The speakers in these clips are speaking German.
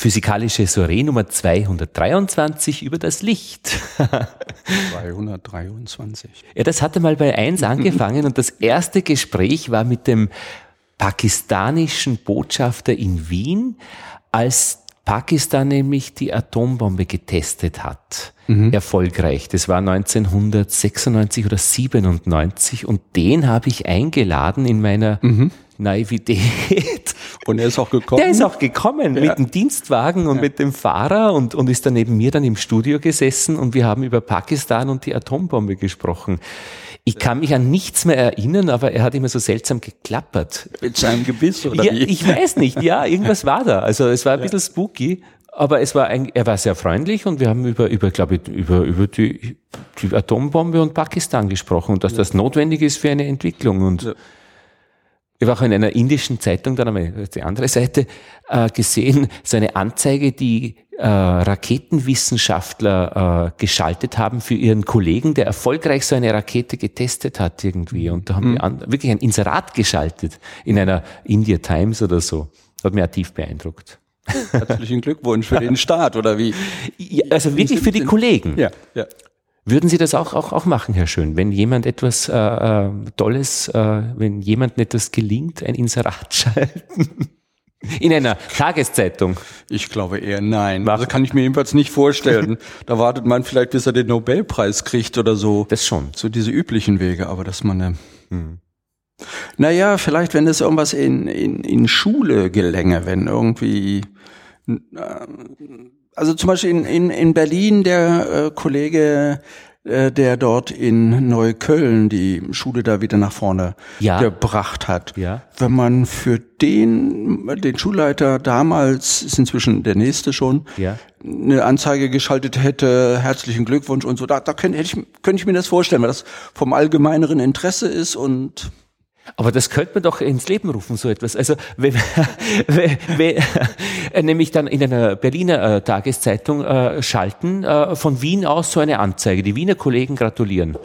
physikalische Soiree Nummer 223 über das Licht. 223. Ja, das hatte mal bei eins angefangen und das erste Gespräch war mit dem pakistanischen Botschafter in Wien, als Pakistan nämlich die Atombombe getestet hat. Mhm. Erfolgreich. Das war 1996 oder 97 und den habe ich eingeladen in meiner mhm. Naivität. Und er ist auch gekommen? Der ist auch gekommen ja. mit dem Dienstwagen und ja. mit dem Fahrer und, und ist dann neben mir dann im Studio gesessen und wir haben über Pakistan und die Atombombe gesprochen. Ich kann mich an nichts mehr erinnern, aber er hat immer so seltsam geklappert. Mit seinem Gebiss oder ja, wie? Ich weiß nicht, ja, irgendwas war da. Also es war ein bisschen spooky, aber es war ein, er war sehr freundlich und wir haben über, über glaube ich, über, über die, die Atombombe und Pakistan gesprochen und dass das notwendig ist für eine Entwicklung und ich habe auch in einer indischen Zeitung, dann einmal die andere Seite, äh, gesehen, so eine Anzeige, die äh, Raketenwissenschaftler äh, geschaltet haben für ihren Kollegen, der erfolgreich so eine Rakete getestet hat irgendwie. Und da haben mhm. die an, wirklich ein Inserat geschaltet in einer India Times oder so. Hat mich auch tief beeindruckt. Herzlichen Glückwunsch für den Start, oder wie? Ja, also wirklich für die Kollegen. Ja, ja. Würden Sie das auch, auch, auch machen, Herr Schön, wenn jemand etwas äh, äh, Tolles, äh, wenn jemandem etwas gelingt, ein Inserat schalten? In einer Tageszeitung? Ich glaube eher nein. Also kann ich mir jedenfalls nicht vorstellen. da wartet man vielleicht, bis er den Nobelpreis kriegt oder so. Das schon. So diese üblichen Wege, aber dass man eine hm. Naja, vielleicht, wenn es irgendwas in, in, in Schule gelänge, wenn irgendwie äh, also zum Beispiel in, in, in Berlin der äh, Kollege, äh, der dort in Neukölln die Schule da wieder nach vorne ja. gebracht hat. Ja. Wenn man für den, den Schulleiter damals, ist inzwischen der nächste schon, ja. eine Anzeige geschaltet hätte, herzlichen Glückwunsch und so, da, da könnte, hätte ich, könnte ich mir das vorstellen, weil das vom allgemeineren Interesse ist und aber das könnte man doch ins Leben rufen, so etwas. Also, wenn, wenn, wenn, äh, nämlich dann in einer Berliner äh, Tageszeitung äh, schalten, äh, von Wien aus so eine Anzeige. Die Wiener Kollegen gratulieren.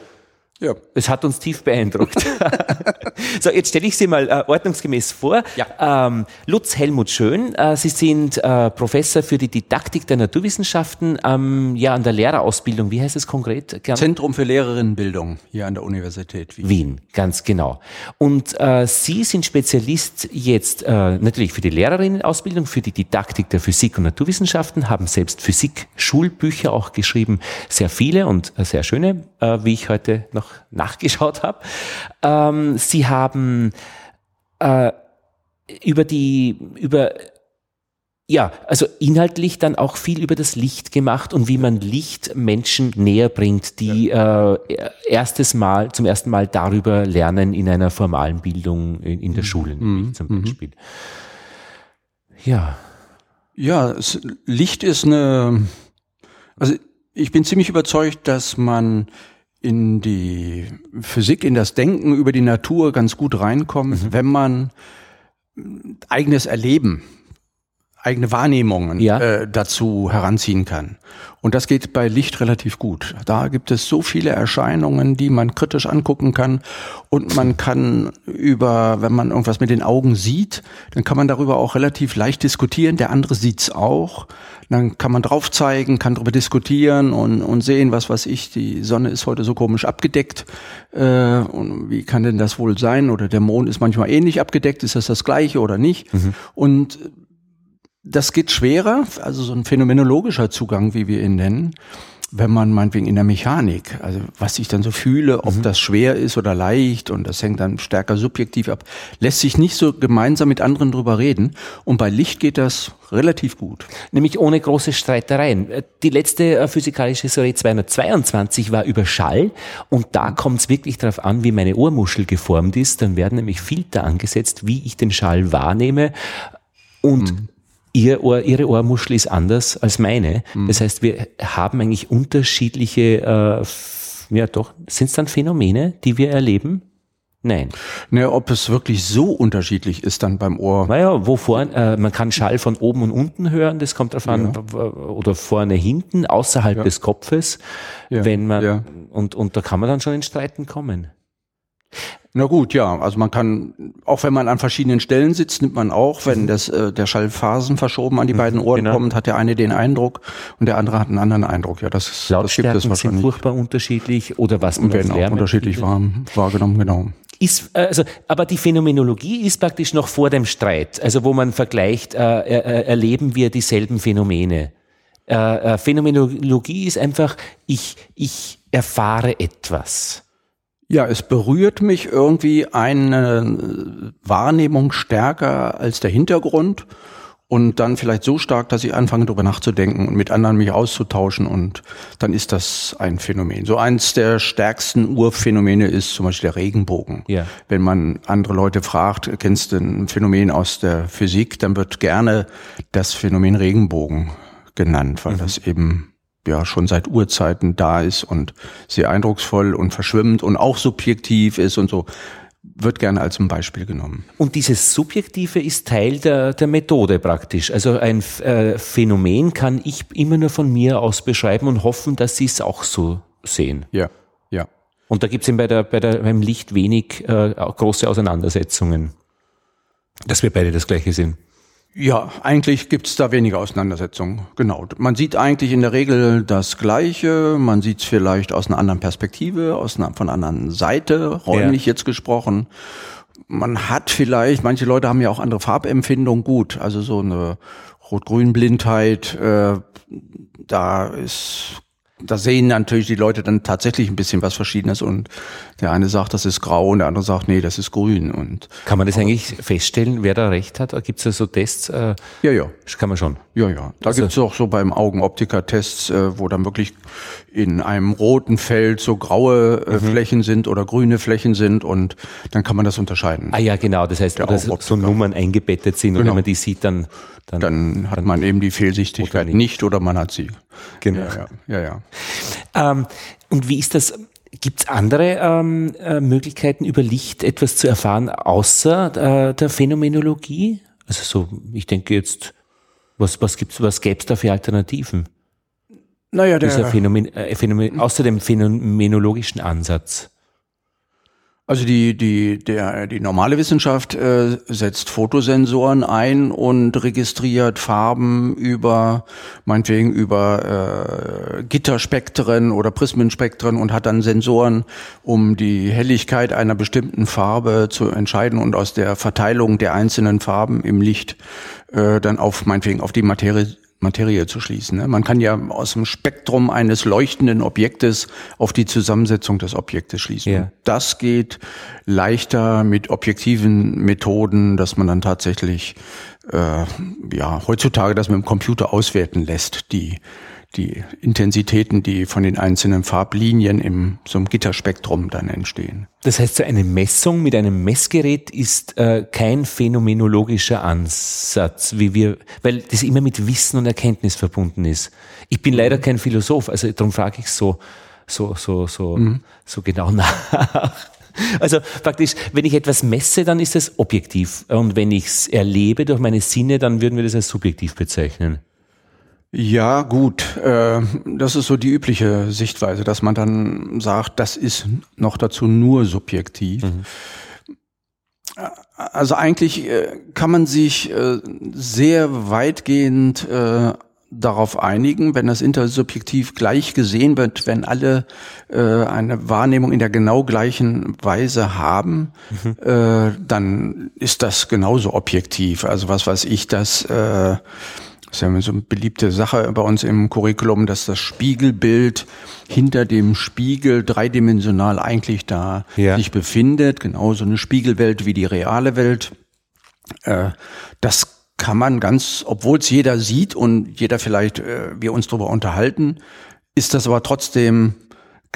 Ja. Es hat uns tief beeindruckt. so, jetzt stelle ich Sie mal äh, ordnungsgemäß vor. Ja. Ähm, Lutz Helmut Schön, äh, Sie sind äh, Professor für die Didaktik der Naturwissenschaften ähm, ja, an der Lehrerausbildung. Wie heißt es konkret? Gern? Zentrum für Lehrerinnenbildung hier an der Universität Wien. Wien, ganz genau. Und äh, Sie sind Spezialist jetzt äh, natürlich für die Lehrerinnenausbildung, für die Didaktik der Physik und Naturwissenschaften, haben selbst Physik-Schulbücher auch geschrieben, sehr viele und äh, sehr schöne, wie ich heute noch noch nachgeschaut habe. Ähm, sie haben äh, über die, über ja, also inhaltlich dann auch viel über das Licht gemacht und wie man Licht Menschen näher bringt, die ja. äh, erstes Mal, zum ersten Mal darüber lernen in einer formalen Bildung in, in der mhm. Schule mhm. zum mhm. Beispiel. Ja. Ja, es, Licht ist eine, also ich bin ziemlich überzeugt, dass man in die Physik, in das Denken über die Natur ganz gut reinkommt, mhm. wenn man eigenes Erleben eigene Wahrnehmungen ja. äh, dazu heranziehen kann. Und das geht bei Licht relativ gut. Da gibt es so viele Erscheinungen, die man kritisch angucken kann. Und man kann über, wenn man irgendwas mit den Augen sieht, dann kann man darüber auch relativ leicht diskutieren. Der andere sieht's auch. Dann kann man drauf zeigen, kann darüber diskutieren und, und sehen, was weiß ich, die Sonne ist heute so komisch abgedeckt. Äh, und wie kann denn das wohl sein? Oder der Mond ist manchmal ähnlich abgedeckt. Ist das das gleiche oder nicht? Mhm. Und das geht schwerer, also so ein phänomenologischer Zugang, wie wir ihn nennen, wenn man meinetwegen in der Mechanik, also was ich dann so fühle, ob mhm. das schwer ist oder leicht und das hängt dann stärker subjektiv ab, lässt sich nicht so gemeinsam mit anderen drüber reden. Und bei Licht geht das relativ gut. Nämlich ohne große Streitereien. Die letzte äh, physikalische Serie 222 war über Schall und da kommt es wirklich darauf an, wie meine Ohrmuschel geformt ist. Dann werden nämlich Filter angesetzt, wie ich den Schall wahrnehme. Und mhm ihr Ohr, ihre Ohrmuschel ist anders als meine. Mhm. Das heißt, wir haben eigentlich unterschiedliche, äh, ja doch, sind es dann Phänomene, die wir erleben? Nein. Ne, ob es wirklich so unterschiedlich ist dann beim Ohr. Naja, wo vorne, äh, man kann Schall von oben und unten hören, das kommt drauf an, ja. oder vorne, hinten, außerhalb ja. des Kopfes, ja. wenn man, und, und da kann man dann schon in Streiten kommen. Na gut, ja. Also man kann, auch wenn man an verschiedenen Stellen sitzt, nimmt man auch, wenn das, äh, der Schallphasen verschoben an die beiden Ohren genau. kommt, hat der eine den Eindruck und der andere hat einen anderen Eindruck. Ja, das, ist- das gibt es sind wahrscheinlich. furchtbar unterschiedlich oder was man werden auch unterschiedlich warm, wahrgenommen, genau. Ist, äh, also, aber die Phänomenologie ist praktisch noch vor dem Streit, also wo man vergleicht, äh, er, er- erleben wir dieselben Phänomene. Äh, äh, Phänomenologie ist einfach, ich, ich erfahre etwas. Ja, es berührt mich irgendwie eine Wahrnehmung stärker als der Hintergrund und dann vielleicht so stark, dass ich anfange darüber nachzudenken und mit anderen mich auszutauschen und dann ist das ein Phänomen. So eins der stärksten Urphänomene ist zum Beispiel der Regenbogen. Ja. Wenn man andere Leute fragt, kennst du ein Phänomen aus der Physik, dann wird gerne das Phänomen Regenbogen genannt, weil das eben ja schon seit Urzeiten da ist und sehr eindrucksvoll und verschwimmend und auch subjektiv ist und so wird gerne als ein Beispiel genommen. Und dieses Subjektive ist Teil der, der Methode praktisch. Also ein äh, Phänomen kann ich immer nur von mir aus beschreiben und hoffen, dass Sie es auch so sehen. Ja, ja. Und da gibt es eben bei der, bei der, beim Licht wenig äh, große Auseinandersetzungen, dass wir beide das Gleiche sehen. Ja, eigentlich gibt's da weniger Auseinandersetzungen. Genau. Man sieht eigentlich in der Regel das Gleiche. Man sieht's vielleicht aus einer anderen Perspektive, aus einer von einer anderen Seite, räumlich jetzt gesprochen. Man hat vielleicht, manche Leute haben ja auch andere Farbempfindungen. Gut, also so eine Rot-Grün-Blindheit, äh, da ist da sehen natürlich die Leute dann tatsächlich ein bisschen was Verschiedenes und der eine sagt, das ist grau und der andere sagt, nee, das ist grün und Kann man das eigentlich feststellen, wer da recht hat? Gibt es da so Tests? Äh, ja, ja. kann man schon. Ja, ja. Da Also- gibt's auch so beim Augenoptiker-Tests, äh, wo dann wirklich in einem roten Feld so graue Mhm. äh, Flächen sind oder grüne Flächen sind und dann kann man das unterscheiden. Ah ja, genau. Das heißt, oder so, Augenoptiker. Nummern eingebettet sind und Genau. wenn man die sieht, dann, dann, Dann hat man eben die Fehlsichtigkeit Oder nicht. nicht oder man hat sie. genau. Ja, ja, ja. ja. Ähm, und wie ist das? Gibt es andere ähm, äh, Möglichkeiten, über Licht etwas zu erfahren, außer äh, der Phänomenologie? Also so, ich denke jetzt, was, was gibt's, was gäbe es da für Alternativen? Naja, Dieser der, Phänomen, äh, Phänomen, außer dem phänomenologischen Ansatz. Also die, die, der, die normale Wissenschaft äh, setzt Fotosensoren ein und registriert Farben über, meinetwegen über äh, Gitterspektren oder Prismenspektren und hat dann Sensoren, um die Helligkeit einer bestimmten Farbe zu entscheiden und aus der Verteilung der einzelnen Farben im Licht äh, dann auf, meinetwegen, auf die Materie Materie zu schließen. ne? Man kann ja aus dem Spektrum eines leuchtenden Objektes auf die Zusammensetzung des Objektes schließen. Ja. Das geht leichter mit objektiven Methoden, dass man dann tatsächlich äh, ja heutzutage das mit dem Computer auswerten lässt, die die Intensitäten, die von den einzelnen Farblinien im so einem Gitterspektrum dann entstehen. Das heißt, so eine Messung mit einem Messgerät ist äh, kein phänomenologischer Ansatz, wie wir, weil das immer mit Wissen und Erkenntnis verbunden ist. Ich bin leider kein Philosoph, also darum frage ich so, so, so, so, so genau nach. Also praktisch, wenn ich etwas messe, dann ist es objektiv. Und wenn ich es erlebe durch meine Sinne, dann würden wir das als subjektiv bezeichnen. Ja, gut. Äh, das ist so die übliche Sichtweise, dass man dann sagt, das ist noch dazu nur subjektiv. Also eigentlich äh, kann man sich äh, sehr weitgehend äh, darauf einigen, wenn das intersubjektiv gleich gesehen wird, wenn alle äh, eine Wahrnehmung in der genau gleichen Weise haben, äh, dann ist das genauso objektiv. Also was weiß ich, dass äh, das ist ja so eine beliebte Sache bei uns im Curriculum, dass das Spiegelbild hinter dem Spiegel dreidimensional eigentlich da Ja. sich befindet, genauso eine Spiegelwelt wie die reale Welt. Äh, das kann man ganz, obwohl es jeder sieht und jeder vielleicht äh, wir uns darüber unterhalten, ist das aber trotzdem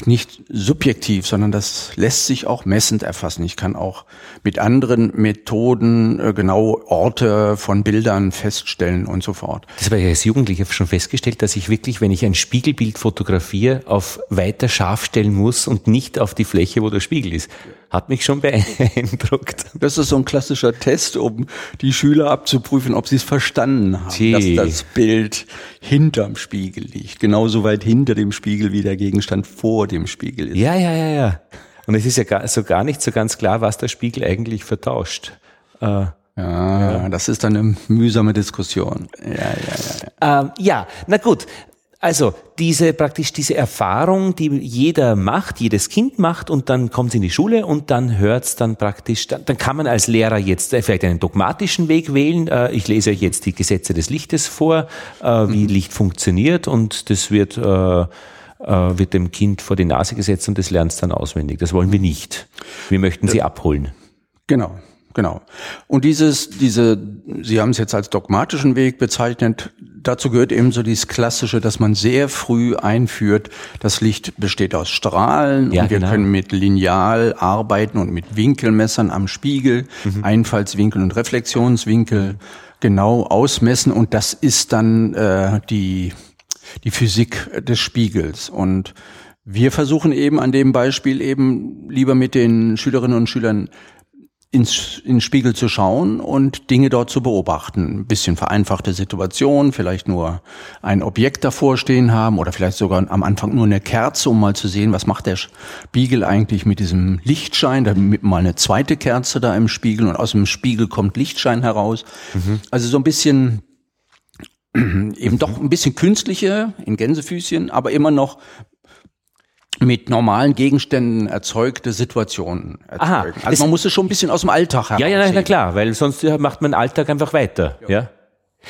nicht subjektiv, sondern das lässt sich auch messend erfassen. Ich kann auch mit anderen Methoden äh, genau Orte von Bildern feststellen und so fort. Das habe ich als Jugendlicher schon festgestellt, dass ich wirklich, wenn ich ein Spiegelbild fotografiere, auf weiter scharf stellen muss und nicht auf die Fläche, wo der Spiegel ist. Hat mich schon beeindruckt. Das ist so ein klassischer Test, um die Schüler abzuprüfen, ob sie es verstanden haben, Tee. dass das Bild hinterm Spiegel liegt. Genauso weit hinter dem Spiegel, wie der Gegenstand vor dem Spiegel ist. Ja, ja, ja, ja. Und es ist ja gar, so gar nicht so ganz klar, was der Spiegel eigentlich vertauscht. Äh, ja, ja, das ist eine mühsame Diskussion. Ja, ja, ja. Ähm, ja, na gut. Also diese praktisch diese Erfahrung, die jeder macht, jedes Kind macht und dann kommt es in die Schule und dann hört es dann praktisch, dann, dann, kann man als Lehrer jetzt äh, vielleicht einen dogmatischen Weg wählen. Äh, ich lese euch jetzt die Gesetze des Lichtes vor, äh, wie mhm. Licht funktioniert und das wird, wird dem Kind vor die Nase gesetzt und das lernt es dann auswendig. Das wollen wir nicht. Wir möchten sie abholen. Genau. Genau. Und dieses, diese, Sie haben es jetzt als dogmatischen Weg bezeichnet, dazu gehört eben so dieses Klassische, dass man sehr früh einführt, das Licht besteht aus Strahlen ja, und wir genau. können mit Lineal arbeiten und mit Winkelmessern am Spiegel, mhm. Einfallswinkel und Reflexionswinkel genau ausmessen und das ist dann äh, die, die Physik des Spiegels. Und wir versuchen eben an dem Beispiel eben lieber mit den Schülerinnen und Schülern ins, in Spiegel zu schauen und Dinge dort zu beobachten. Ein bisschen vereinfachte Situation, vielleicht nur ein Objekt davor stehen haben oder vielleicht sogar am Anfang nur eine Kerze, um mal zu sehen, was macht der Spiegel eigentlich mit diesem Lichtschein. Dann mal eine zweite Kerze da im Spiegel und aus dem Spiegel kommt Lichtschein heraus. Mhm. Also so ein bisschen eben doch ein bisschen künstliche in Gänsefüßchen, aber immer noch mit normalen Gegenständen erzeugte Situationen erzeugen. Aha, also man muss es schon ein bisschen aus dem Alltag heraus. Ja, ja, na klar, weil sonst macht man Alltag einfach weiter. Ja. ja.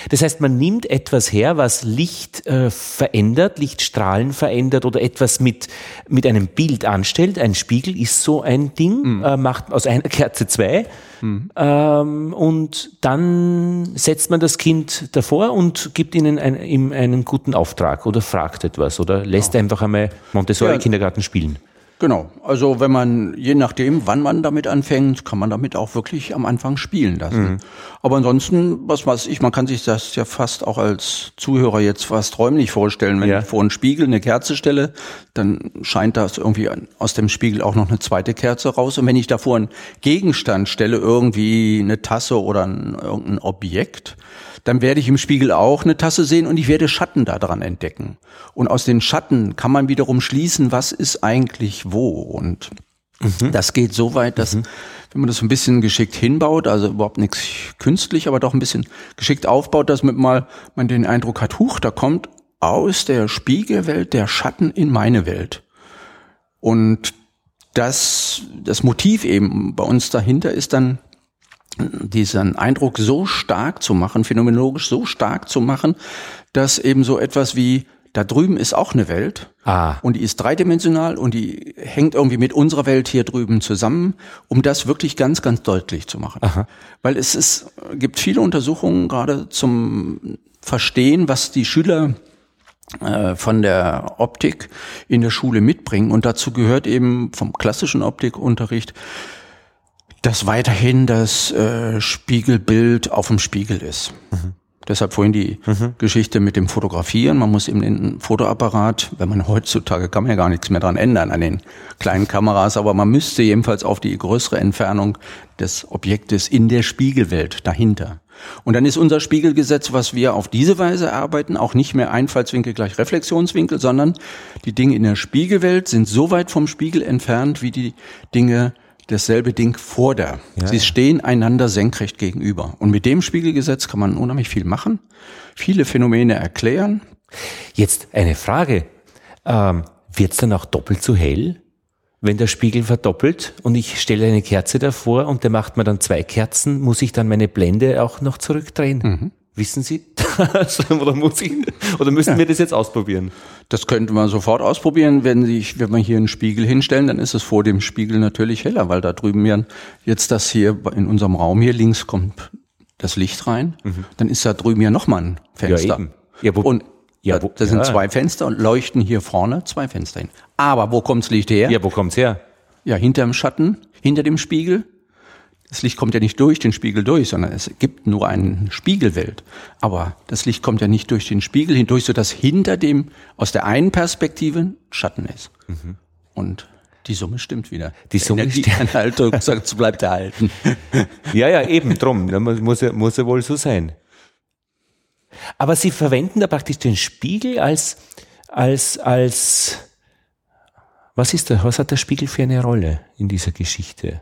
Das heißt, man nimmt etwas her, was Licht äh, verändert, Lichtstrahlen verändert oder etwas mit, mit einem Bild anstellt. Ein Spiegel ist so ein Ding, mhm. äh, macht aus einer Kerze zwei. Mhm. Ähm, und dann setzt man das Kind davor und gibt ihnen ein, ihm einen guten Auftrag oder fragt etwas oder lässt ja. einfach einmal Montessori-Kindergarten spielen. Genau. Also wenn man, je nachdem, wann man damit anfängt, kann man damit auch wirklich am Anfang spielen lassen. Mhm. Aber ansonsten, was weiß ich, man kann sich das ja fast auch als Zuhörer jetzt fast räumlich vorstellen. Wenn ja. ich vor einen Spiegel eine Kerze stelle, dann scheint das irgendwie aus dem Spiegel auch noch eine zweite Kerze raus. Und wenn ich davor einen Gegenstand stelle, irgendwie eine Tasse oder ein, irgendein Objekt, dann werde ich im Spiegel auch eine Tasse sehen und ich werde Schatten daran entdecken. Und aus den Schatten kann man wiederum schließen, was ist eigentlich wo. Und mhm. das geht so weit, dass, mhm. wenn man das ein bisschen geschickt hinbaut, also überhaupt nichts künstlich, aber doch ein bisschen geschickt aufbaut, dass man mal man den Eindruck hat, huch, da kommt aus der Spiegelwelt der Schatten in meine Welt. Und das, das Motiv eben bei uns dahinter ist dann diesen Eindruck so stark zu machen, phänomenologisch so stark zu machen, dass eben so etwas wie da drüben ist auch eine Welt ah. und die ist dreidimensional und die hängt irgendwie mit unserer Welt hier drüben zusammen, um das wirklich ganz, ganz deutlich zu machen. Aha. Weil es ist, gibt viele Untersuchungen gerade zum Verstehen, was die Schüler äh, von der Optik in der Schule mitbringen. Und dazu gehört eben vom klassischen Optikunterricht dass weiterhin das äh, Spiegelbild auf dem Spiegel ist. Mhm. Deshalb vorhin die mhm. Geschichte mit dem Fotografieren. Man muss eben den Fotoapparat, wenn man heutzutage kann man ja gar nichts mehr dran ändern an den kleinen Kameras, aber man müsste jedenfalls auf die größere Entfernung des Objektes in der Spiegelwelt dahinter. Und dann ist unser Spiegelgesetz, was wir auf diese Weise arbeiten, auch nicht mehr Einfallswinkel gleich Reflexionswinkel, sondern die Dinge in der Spiegelwelt sind so weit vom Spiegel entfernt, wie die Dinge dasselbe Ding vor der. Ja, Sie stehen einander senkrecht gegenüber. Und mit dem Spiegelgesetz kann man unheimlich viel machen, viele Phänomene erklären. Jetzt eine Frage. Ähm, Wird es dann auch doppelt so hell, wenn der Spiegel verdoppelt und ich stelle eine Kerze davor und der macht mir dann zwei Kerzen, muss ich dann meine Blende auch noch zurückdrehen? Mhm. Wissen Sie? oder, muss ich, oder müssen ja. wir das jetzt ausprobieren? Das könnte man sofort ausprobieren. Wenn, sich, wenn wir hier einen Spiegel hinstellen, dann ist es vor dem Spiegel natürlich heller, weil da drüben ja jetzt das hier in unserem Raum hier links kommt das Licht rein. Mhm. Dann ist da drüben ja nochmal ein Fenster. Ja, eben. Ja, wo, und ja, wo, da sind ja. zwei Fenster und leuchten hier vorne zwei Fenster hin. Aber wo kommt's Licht her? Ja, wo kommt's her? Ja, hinterm Schatten, hinter dem Spiegel. Das Licht kommt ja nicht durch den Spiegel durch, sondern es gibt nur eine Spiegelwelt. Aber das Licht kommt ja nicht durch den Spiegel hindurch, sodass hinter dem aus der einen Perspektive Schatten ist. Mhm. Und die Summe stimmt wieder. Die Summe stimmt. Haltung sagt, bleibt erhalten. Ja, ja, eben drum. Muss ja, muss ja wohl so sein. Aber Sie verwenden da praktisch den Spiegel als, als, als, Was ist da, was hat der Spiegel für eine Rolle in dieser Geschichte?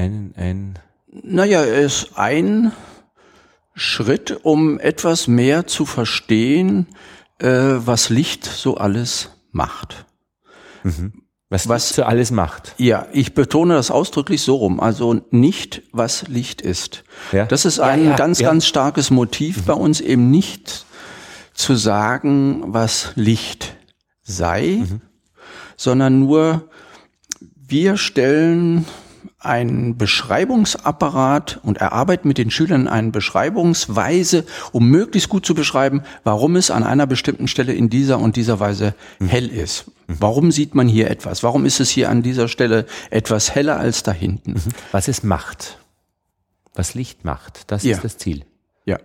Ein, ein naja, er ist ein Schritt, um etwas mehr zu verstehen, äh, was Licht so alles macht. Mhm. Was, was Licht so alles macht. Ja, ich betone das ausdrücklich so rum. Also nicht, was Licht ist. Ja. Das ist ein ja, ja, ganz, ganz starkes Motiv mhm. bei uns, eben nicht zu sagen, was Licht sei, mhm. sondern nur, wir stellen einen Beschreibungsapparat und erarbeiten mit den Schülern eine Beschreibungsweise, um möglichst gut zu beschreiben, warum es an einer bestimmten Stelle in dieser und dieser Weise mhm. hell ist. Mhm. Warum sieht man hier etwas? Warum ist es hier an dieser Stelle etwas heller als da hinten? Mhm. Was es macht. Was Licht macht. Das ja. ist das Ziel. Ja.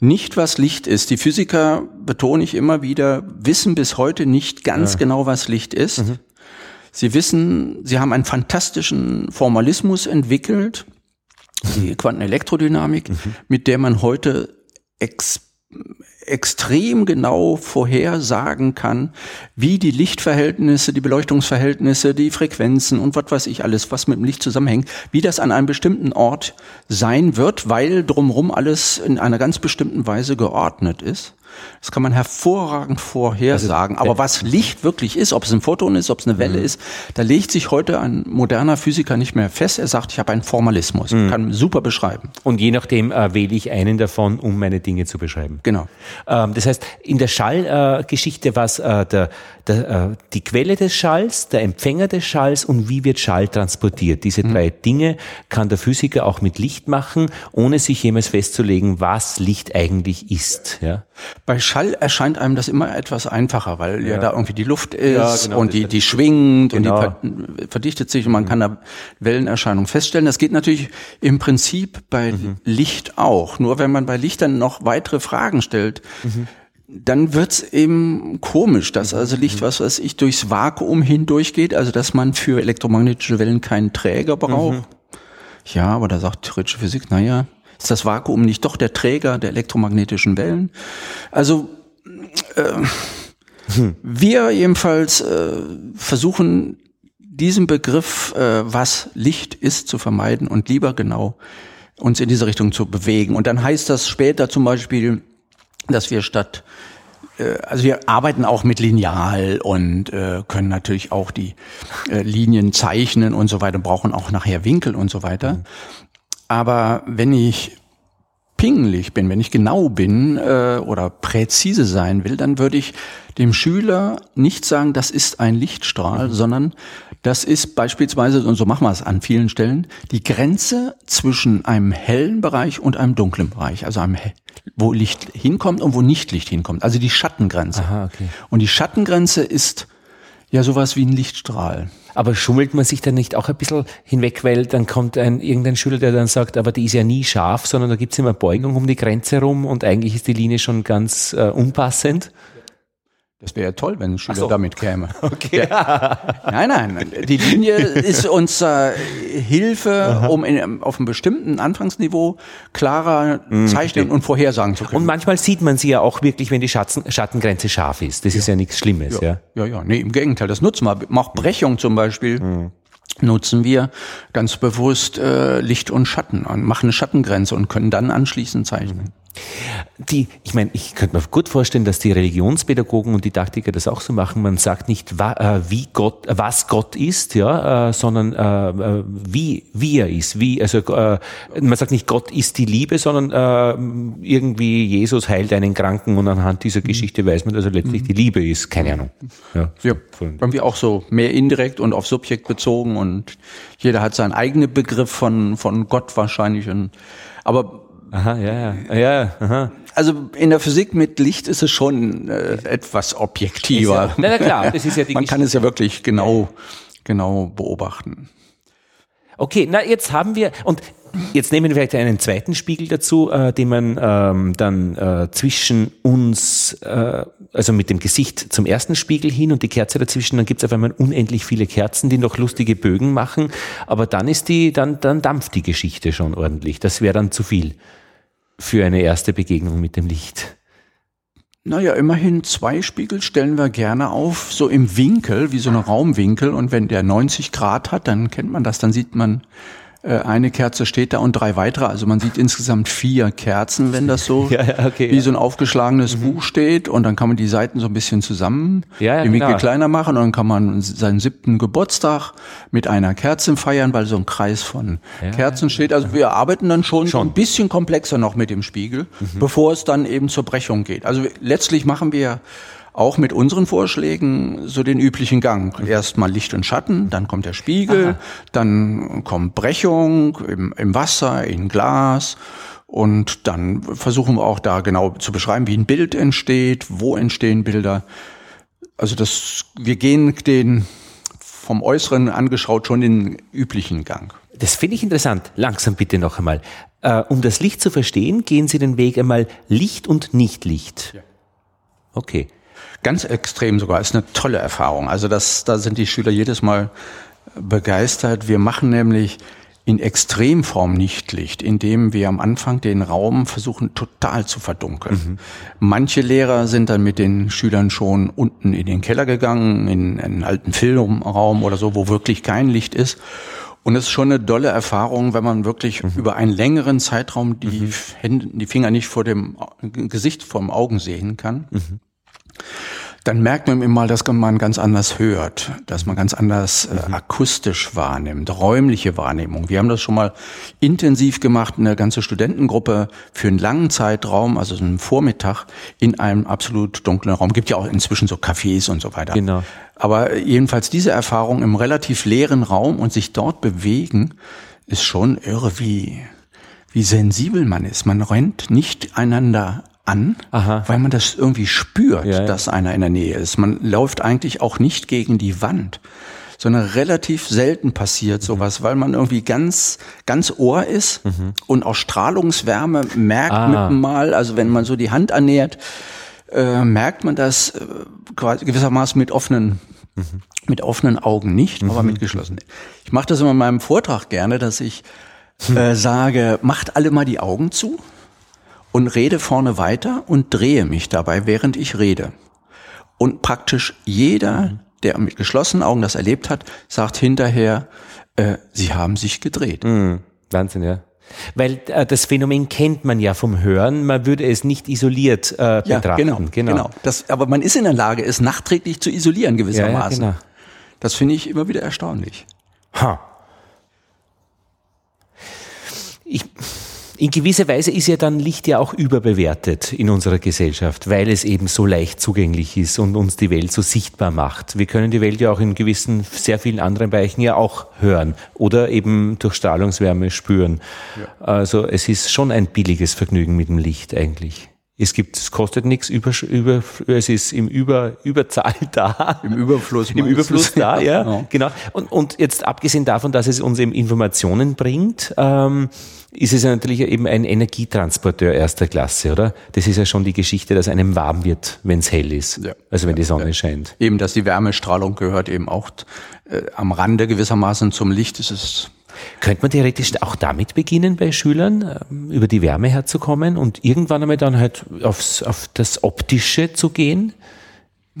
Nicht was Licht ist. Die Physiker, betone ich immer wieder, wissen bis heute nicht ganz ja. genau, was Licht ist. Mhm. Sie wissen, Sie haben einen fantastischen Formalismus entwickelt, die Quantenelektrodynamik, mhm. mit der man heute ex extrem genau vorhersagen kann, wie die Lichtverhältnisse, die Beleuchtungsverhältnisse, die Frequenzen und was weiß ich alles, was mit dem Licht zusammenhängt, wie das an einem bestimmten Ort sein wird, weil drumherum alles in einer ganz bestimmten Weise geordnet ist. Das kann man hervorragend vorhersagen. Also, Aber was Licht wirklich ist, ob es ein Photon ist, ob es eine Welle mhm. ist, da legt sich heute ein moderner Physiker nicht mehr fest. Er sagt, ich habe einen Formalismus. Mhm. Kann super beschreiben. Und je nachdem äh, wähle ich einen davon, um meine Dinge zu beschreiben. Genau. Ähm, das heißt, in der Schallgeschichte äh, war es äh, der, der, äh, die Quelle des Schalls, der Empfänger des Schalls und wie wird Schall transportiert. Diese mhm. drei Dinge kann der Physiker auch mit Licht machen, ohne sich jemals festzulegen, was Licht eigentlich ist. Ja? Bei Schall erscheint einem das immer etwas einfacher, weil ja, ja da irgendwie die Luft ist ja, genau, und die, die schwingt genau. und die verdichtet sich und man mhm. kann da Wellenerscheinungen feststellen. Das geht natürlich im Prinzip bei mhm. Licht auch. Nur wenn man bei Licht dann noch weitere Fragen stellt, mhm. dann wird's eben komisch, dass mhm. also Licht, mhm. was weiß ich, durchs Vakuum hindurchgeht, also dass man für elektromagnetische Wellen keinen Träger braucht. Mhm. Ja, aber da sagt theoretische Physik, naja, ist das Vakuum nicht doch der Träger der elektromagnetischen Wellen? Also äh, hm. wir jedenfalls äh, versuchen diesen Begriff, äh, was Licht ist, zu vermeiden und lieber genau uns in diese Richtung zu bewegen. Und dann heißt das später zum Beispiel, dass wir statt äh, also wir arbeiten auch mit Lineal und äh, können natürlich auch die äh, Linien zeichnen und so weiter, brauchen auch nachher Winkel und so weiter. Mhm. Aber wenn ich pingelig bin, wenn ich genau bin äh, oder präzise sein will, dann würde ich dem Schüler nicht sagen, das ist ein Lichtstrahl, mhm. sondern das ist beispielsweise, und so machen wir es an vielen Stellen, die Grenze zwischen einem hellen Bereich und einem dunklen Bereich, also einem, wo Licht hinkommt und wo nicht Licht hinkommt, also die Schattengrenze. Aha, okay. Und die Schattengrenze ist ja sowas wie ein Lichtstrahl. Aber schummelt man sich dann nicht auch ein bisschen hinweg, weil dann kommt ein irgendein Schüler, der dann sagt, aber die ist ja nie scharf, sondern da gibt es immer Beugung um die Grenze rum und eigentlich ist die Linie schon ganz äh, unpassend? Das wäre ja toll, wenn ein Schüler so. damit käme. Okay. Ja. Nein, nein. Die Linie ist uns äh, Hilfe, Aha. um in, auf einem bestimmten Anfangsniveau klarer mhm, zeichnen und vorhersagen zu können. Und manchmal sieht man sie ja auch wirklich, wenn die Schatten, Schattengrenze scharf ist. Das ja. ist ja nichts Schlimmes, ja. Ja, ja. ja. Nee, im Gegenteil, das nutzen wir. Auch Brechung zum Beispiel. Mhm nutzen wir ganz bewusst äh, Licht und Schatten und machen eine Schattengrenze und können dann anschließend zeichnen. Die, ich meine, ich könnte mir gut vorstellen, dass die Religionspädagogen und Didaktiker das auch so machen. Man sagt nicht, wa, äh, wie Gott, was Gott ist, ja, äh, sondern äh, äh wie, wie er ist. Wie, also äh, man sagt nicht, Gott ist die Liebe, sondern äh, irgendwie Jesus heilt einen Kranken und anhand dieser mhm. Geschichte weiß man, dass er letztlich mhm. die Liebe ist. Keine Ahnung. Ja, ja haben wir auch so mehr indirekt und auf Subjekt bezogen und jeder hat seinen eigenen Begriff von von Gott wahrscheinlich. Und, aber Aha, ja, ja. ja aha. Also in der Physik mit Licht ist es schon äh, etwas objektiver. Ja, na, klar, das ist ja die Man kann es ja wirklich genau, genau beobachten. Okay, na jetzt haben wir und Jetzt nehmen wir vielleicht einen zweiten Spiegel dazu, äh, den man ähm, dann äh, zwischen uns, äh, also mit dem Gesicht zum ersten Spiegel hin und die Kerze dazwischen, dann gibt es auf einmal unendlich viele Kerzen, die noch lustige Bögen machen, aber dann ist die, dann, dann dampft die Geschichte schon ordentlich. Das wäre dann zu viel für eine erste Begegnung mit dem Licht. Naja, immerhin zwei Spiegel stellen wir gerne auf, so im Winkel, wie so eine Raumwinkel. Und wenn der 90 Grad hat, dann kennt man das, dann sieht man eine Kerze steht da und drei weitere. Also man sieht insgesamt vier Kerzen, wenn das so ja, ja, okay, wie ja. so ein aufgeschlagenes mhm. Buch steht. Und dann kann man die Seiten so ein bisschen zusammen ja, im Winkel genau. kleiner machen und dann kann man seinen siebten Geburtstag mit einer Kerze feiern, weil so ein Kreis von Kerzen steht. Also wir arbeiten dann schon, schon. ein bisschen komplexer noch mit dem Spiegel, mhm. bevor es dann eben zur Brechung geht. Also letztlich machen wir auch mit unseren Vorschlägen so den üblichen Gang. Erstmal Licht und Schatten, dann kommt der Spiegel, Aha. dann kommt Brechung im, im Wasser, in Glas. Und dann versuchen wir auch da genau zu beschreiben, wie ein Bild entsteht, wo entstehen Bilder. Also das, wir gehen den vom Äußeren angeschaut schon den üblichen Gang. Das finde ich interessant. Langsam bitte noch einmal. Äh, um das Licht zu verstehen, gehen Sie den Weg einmal Licht und Nichtlicht. Ja. Okay. Ganz extrem sogar, ist eine tolle Erfahrung. Also das, da sind die Schüler jedes Mal begeistert. Wir machen nämlich in Extremform nicht Licht, indem wir am Anfang den Raum versuchen total zu verdunkeln. Mhm. Manche Lehrer sind dann mit den Schülern schon unten in den Keller gegangen, in einen alten Filmraum oder so, wo wirklich kein Licht ist. Und es ist schon eine dolle Erfahrung, wenn man wirklich mhm. über einen längeren Zeitraum die mhm. Hände, die Finger nicht vor dem Gesicht, vor dem Augen sehen kann. Mhm dann merkt man immer, dass man ganz anders hört, dass man ganz anders äh, mhm. akustisch wahrnimmt, räumliche Wahrnehmung. Wir haben das schon mal intensiv gemacht, eine ganze Studentengruppe für einen langen Zeitraum, also so einen Vormittag, in einem absolut dunklen Raum. Gibt ja auch inzwischen so Cafés und so weiter. Genau. Aber jedenfalls diese Erfahrung im relativ leeren Raum und sich dort bewegen, ist schon irre, wie, wie sensibel man ist. Man rennt nicht einander an, Aha. weil man das irgendwie spürt, ja, ja. dass einer in der Nähe ist. Man läuft eigentlich auch nicht gegen die Wand, sondern relativ selten passiert mhm. sowas, weil man irgendwie ganz, ganz Ohr ist mhm. und auch Strahlungswärme merkt ah. mit dem Mal. Also wenn man so die Hand annähert, äh, merkt man das äh, gewissermaßen mit offenen mhm. mit offenen Augen nicht, aber mhm. mit geschlossenen. Ich mache das immer in meinem Vortrag gerne, dass ich äh, sage, macht alle mal die Augen zu und rede vorne weiter und drehe mich dabei, während ich rede. Und praktisch jeder, der mit geschlossenen Augen das erlebt hat, sagt hinterher, äh, sie haben sich gedreht. Mhm. Wahnsinn, ja. Weil äh, das Phänomen kennt man ja vom Hören, man würde es nicht isoliert äh, betrachten. Ja, genau, genau. genau. Das, aber man ist in der Lage, es nachträglich zu isolieren gewissermaßen. Ja, ja, genau. Das finde ich immer wieder erstaunlich. Ha. Ich, in gewisser Weise ist ja dann Licht ja auch überbewertet in unserer Gesellschaft, weil es eben so leicht zugänglich ist und uns die Welt so sichtbar macht. Wir können die Welt ja auch in gewissen, sehr vielen anderen Bereichen ja auch hören oder eben durch Strahlungswärme spüren. Ja. Also es ist schon ein billiges Vergnügen mit dem Licht eigentlich. Es gibt, es kostet nichts, über, über, es ist im Über, Überzahl da. Im Überfluss. Im Überfluss da, ja, ja, genau. Und, und jetzt abgesehen davon, dass es uns eben Informationen bringt, ähm, ist es ja natürlich eben ein Energietransporteur erster Klasse, oder? Das ist ja schon die Geschichte, dass einem warm wird, wenn es hell ist. Ja. Also wenn die Sonne ja. scheint. Eben, dass die Wärmestrahlung gehört eben auch äh, am Rande gewissermaßen zum Licht. Ist es könnte man theoretisch auch damit beginnen, bei Schülern ähm, über die Wärme herzukommen und irgendwann einmal dann halt aufs, auf das Optische zu gehen?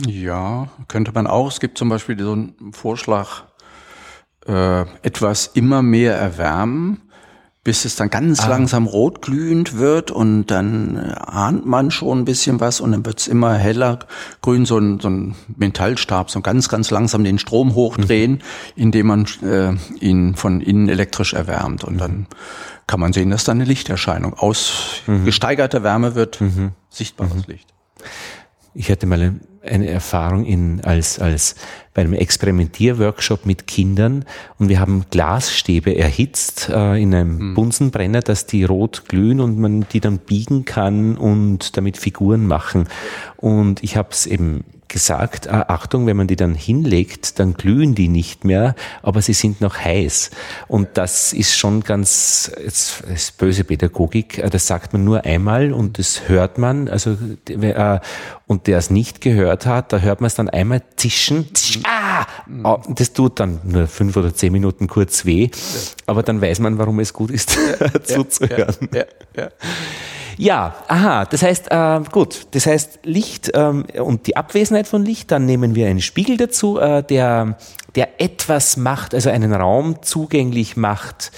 Ja, könnte man auch. Es gibt zum Beispiel so einen Vorschlag, äh, etwas immer mehr erwärmen bis es dann ganz ah. langsam rotglühend wird und dann äh, ahnt man schon ein bisschen was und dann wird's immer heller grün, so ein, so ein Metallstab, so ganz, ganz langsam den Strom hochdrehen, mhm. indem man äh, ihn von innen elektrisch erwärmt und dann kann man sehen, dass da eine Lichterscheinung aus mhm. gesteigerter Wärme wird mhm. sichtbares mhm. Licht. Ich hatte mal eine Erfahrung in, als, als bei einem Experimentierworkshop mit Kindern und wir haben Glasstäbe erhitzt äh, in einem mhm. Bunsenbrenner, dass die rot glühen und man die dann biegen kann und damit Figuren machen. Und ich habe es eben gesagt, ah, Achtung, wenn man die dann hinlegt, dann glühen die nicht mehr, aber sie sind noch heiß. Und das ist schon ganz, jetzt ist böse Pädagogik, äh, das sagt man nur einmal und das hört man, also, äh, und der es nicht gehört hat, da hört man es dann einmal zischen, zisch, ah! Das tut dann nur fünf oder zehn Minuten kurz weh, aber dann weiß man, warum es gut ist, zuzuhören. Ja, ja, ja, aha, das heißt, äh, gut, das heißt Licht ähm, und die Abwesenheit von Licht, dann nehmen wir einen Spiegel dazu, äh, der, der etwas macht, also einen Raum zugänglich macht,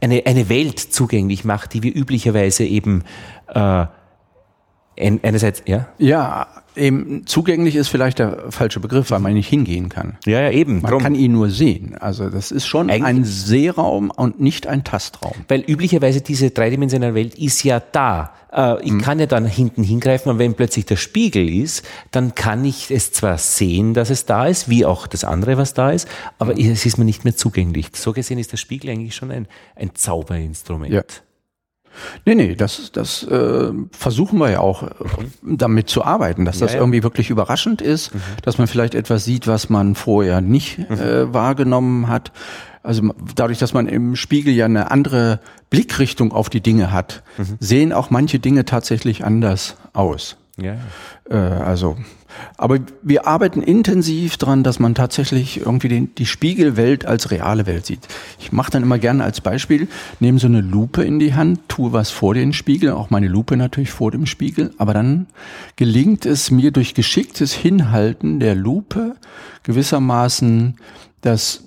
eine, eine Welt zugänglich macht, die wir üblicherweise eben äh, einerseits, ja? Ja, eben zugänglich ist vielleicht der falsche Begriff, weil man nicht hingehen kann. Ja, ja, eben. Man drum. kann ihn nur sehen. Also das ist schon Eigentlich ein Sehraum und nicht ein Tastraum. Weil üblicherweise diese dreidimensionale Welt ist ja da. Äh, ich hm. kann ja dann hinten hingreifen und wenn plötzlich der Spiegel ist, dann kann ich es zwar sehen, dass es da ist, wie auch das andere, was da ist, aber hm. es ist mir nicht mehr zugänglich. So gesehen ist der Spiegel eigentlich schon ein, ein Zauberinstrument. Ja. Nee, nee, das, das äh, versuchen wir ja auch mhm. damit zu arbeiten, dass das ja, ja. irgendwie wirklich überraschend ist, mhm. dass man vielleicht etwas sieht, was man vorher nicht mhm. äh, wahrgenommen hat. Also dadurch, dass man im Spiegel ja eine andere Blickrichtung auf die Dinge hat, mhm. sehen auch manche Dinge tatsächlich anders aus. Ja. Äh, also aber wir arbeiten intensiv dran, dass man tatsächlich irgendwie den, die Spiegelwelt als reale Welt sieht. Ich mache dann immer gerne als Beispiel, nehme so eine Lupe in die Hand, tue was vor den Spiegel, auch meine Lupe natürlich vor dem Spiegel, aber dann gelingt es mir durch geschicktes Hinhalten der Lupe gewissermaßen, dass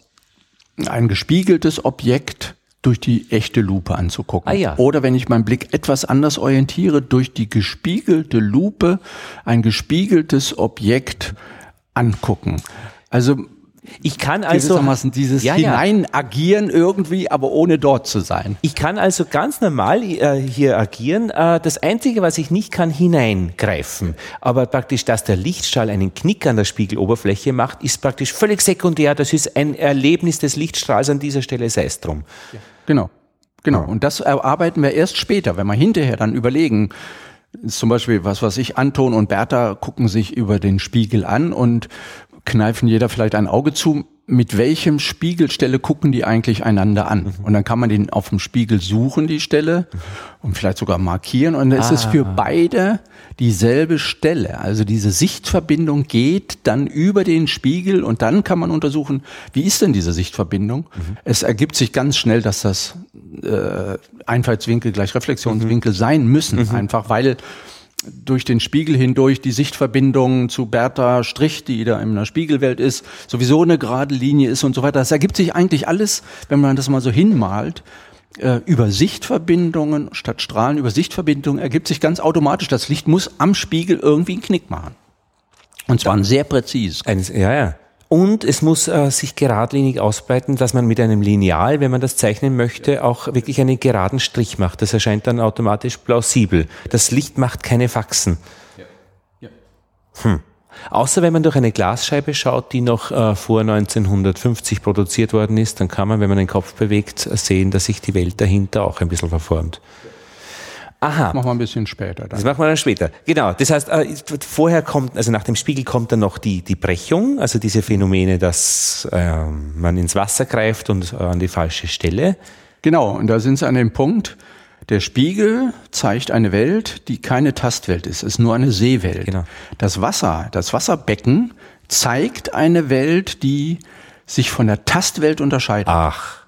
ein gespiegeltes Objekt durch die echte Lupe anzugucken. Ah, ja. Oder wenn ich meinen Blick etwas anders orientiere, durch die gespiegelte Lupe ein gespiegeltes Objekt angucken. Also ich kann also dieses ja, Hineinagieren irgendwie, aber ohne dort zu sein. Ich kann also ganz normal äh, hier agieren. Äh, das Einzige, was ich nicht kann, hineingreifen. Aber praktisch, dass der Lichtstrahl einen Knick an der Spiegeloberfläche macht, ist praktisch völlig sekundär. Das ist ein Erlebnis des Lichtstrahls an dieser Stelle, sei es drum. Ja. Genau. Genau. Und das erarbeiten wir erst später, wenn wir hinterher dann überlegen, zum Beispiel, was weiß ich, Anton und Bertha gucken sich über den Spiegel an und kneifen jeder vielleicht ein Auge zu. Mit welchem Spiegelstelle gucken die eigentlich einander an? Mhm. Und dann kann man den auf dem Spiegel suchen, die Stelle, und vielleicht sogar markieren. Und es ah. ist für beide dieselbe Stelle. Also diese Sichtverbindung geht dann über den Spiegel und dann kann man untersuchen, wie ist denn diese Sichtverbindung? Mhm. Es ergibt sich ganz schnell, dass das äh, Einfallswinkel gleich Reflexionswinkel mhm. sein müssen, mhm. einfach weil durch den Spiegel hindurch die Sichtverbindung zu Bertha Strich, die da in der Spiegelwelt ist, sowieso eine gerade Linie ist und so weiter. Das ergibt sich eigentlich alles, wenn man das mal so hinmalt, äh, über Sichtverbindungen statt Strahlen, über Sichtverbindungen ergibt sich ganz automatisch, das Licht muss am Spiegel irgendwie einen Knick machen. Und zwar ja. sehr präzis. Ein, ja, ja. Und es muss äh, sich geradlinig ausbreiten, dass man mit einem Lineal, wenn man das zeichnen möchte, auch wirklich einen geraden Strich macht. Das erscheint dann automatisch plausibel. Das Licht macht keine Faxen. Ja. Ja. Hm. Außer wenn man durch eine Glasscheibe schaut, die noch äh, vor 1950 produziert worden ist, dann kann man, wenn man den Kopf bewegt, sehen, dass sich die Welt dahinter auch ein bisschen verformt. Aha. Das machen wir ein bisschen später. Dann. Das machen wir dann später. Genau. Das heißt, äh, vorher kommt, also nach dem Spiegel kommt dann noch die, die Brechung, also diese Phänomene, dass äh, man ins Wasser greift und äh, an die falsche Stelle. Genau. Und da sind Sie an dem Punkt, der Spiegel zeigt eine Welt, die keine Tastwelt ist, ist nur eine Seewelt. Genau. Das Wasser, das Wasserbecken zeigt eine Welt, die sich von der Tastwelt unterscheidet. Ach.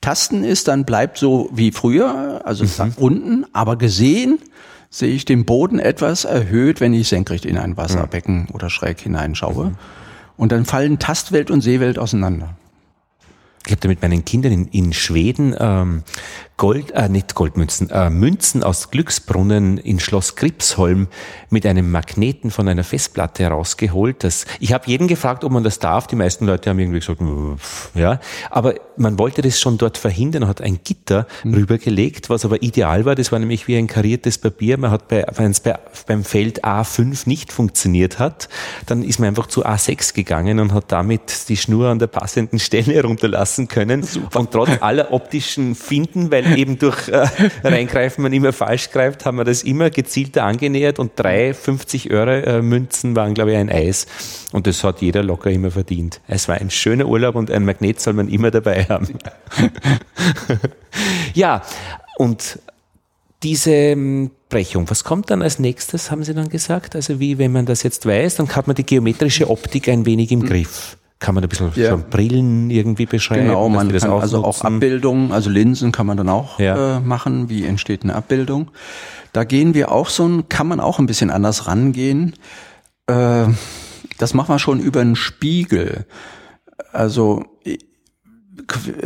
Tasten ist, dann bleibt so wie früher, also mhm. unten, aber gesehen sehe ich den Boden etwas erhöht, wenn ich senkrecht in ein Wasserbecken mhm. oder schräg hineinschaue. Mhm. Und dann fallen Tastwelt und Seewelt auseinander. Ich habe da mit meinen Kindern in, in Schweden ähm, Gold, äh, nicht Goldmünzen, äh, Münzen aus Glücksbrunnen in Schloss Gripsholm mit einem Magneten von einer Festplatte herausgeholt. Das, ich habe jeden gefragt, ob man das darf. Die meisten Leute haben irgendwie gesagt, ja. Aber man wollte das schon dort verhindern, hat ein Gitter mhm. rübergelegt, was aber ideal war. Das war nämlich wie ein kariertes Papier. Man hat bei, wenn es bei, beim Feld A5 nicht funktioniert hat, dann ist man einfach zu A6 gegangen und hat damit die Schnur an der passenden Stelle herunterlassen können. Super. Und trotz aller optischen Finden, weil eben durch äh, Reingreifen man immer falsch greift, haben wir das immer gezielter angenähert und drei 50 Euro äh, Münzen waren, glaube ich, ein Eis. Und das hat jeder locker immer verdient. Es war ein schöner Urlaub und ein Magnet soll man immer dabei haben. ja, und diese ähm, Brechung, was kommt dann als nächstes, haben Sie dann gesagt? Also wie, wenn man das jetzt weiß, dann hat man die geometrische Optik ein wenig im Griff. Kann man ein bisschen ja. schon Brillen irgendwie beschreiben? Genau, man kann also auch Abbildungen, also Linsen kann man dann auch ja. äh, machen. Wie entsteht eine Abbildung? Da gehen wir auch so ein, kann man auch ein bisschen anders rangehen. Äh, das machen wir schon über einen Spiegel. Also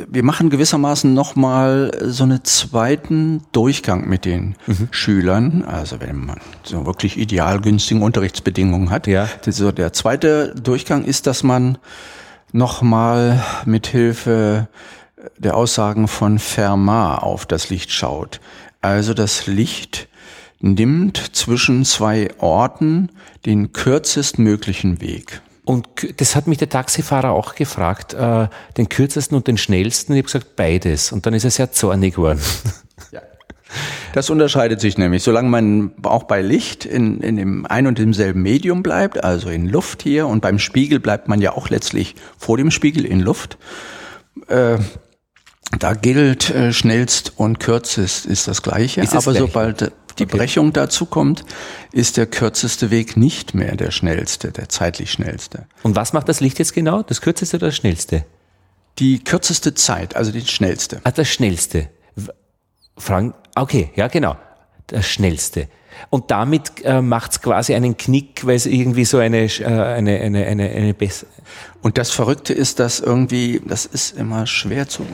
wir machen gewissermaßen nochmal so einen zweiten Durchgang mit den mhm. Schülern. Also wenn man so wirklich ideal günstigen Unterrichtsbedingungen hat. Ja. So der zweite Durchgang ist, dass man nochmal mit Hilfe der Aussagen von Fermat auf das Licht schaut. Also das Licht nimmt zwischen zwei Orten den kürzestmöglichen Weg. Und das hat mich der Taxifahrer auch gefragt, äh, den kürzesten und den schnellsten. Ich habe gesagt, beides. Und dann ist er sehr zornig geworden. Ja. Das unterscheidet sich nämlich, solange man auch bei Licht in, in dem ein und demselben Medium bleibt, also in Luft hier, und beim Spiegel bleibt man ja auch letztlich vor dem Spiegel in Luft. Äh, da gilt äh, schnellst und kürzest ist das gleiche, ist das aber gleiche? sobald die okay. Brechung dazu kommt, ist der kürzeste Weg nicht mehr der schnellste, der zeitlich schnellste. Und was macht das Licht jetzt genau? Das kürzeste oder das schnellste? Die kürzeste Zeit, also die schnellste. Ah, das schnellste. Frank, okay, ja genau, das schnellste. Und damit äh, macht es quasi einen Knick, weil es irgendwie so eine, äh, eine, eine, eine, eine bessere. Und das Verrückte ist, dass irgendwie, das ist immer schwer zu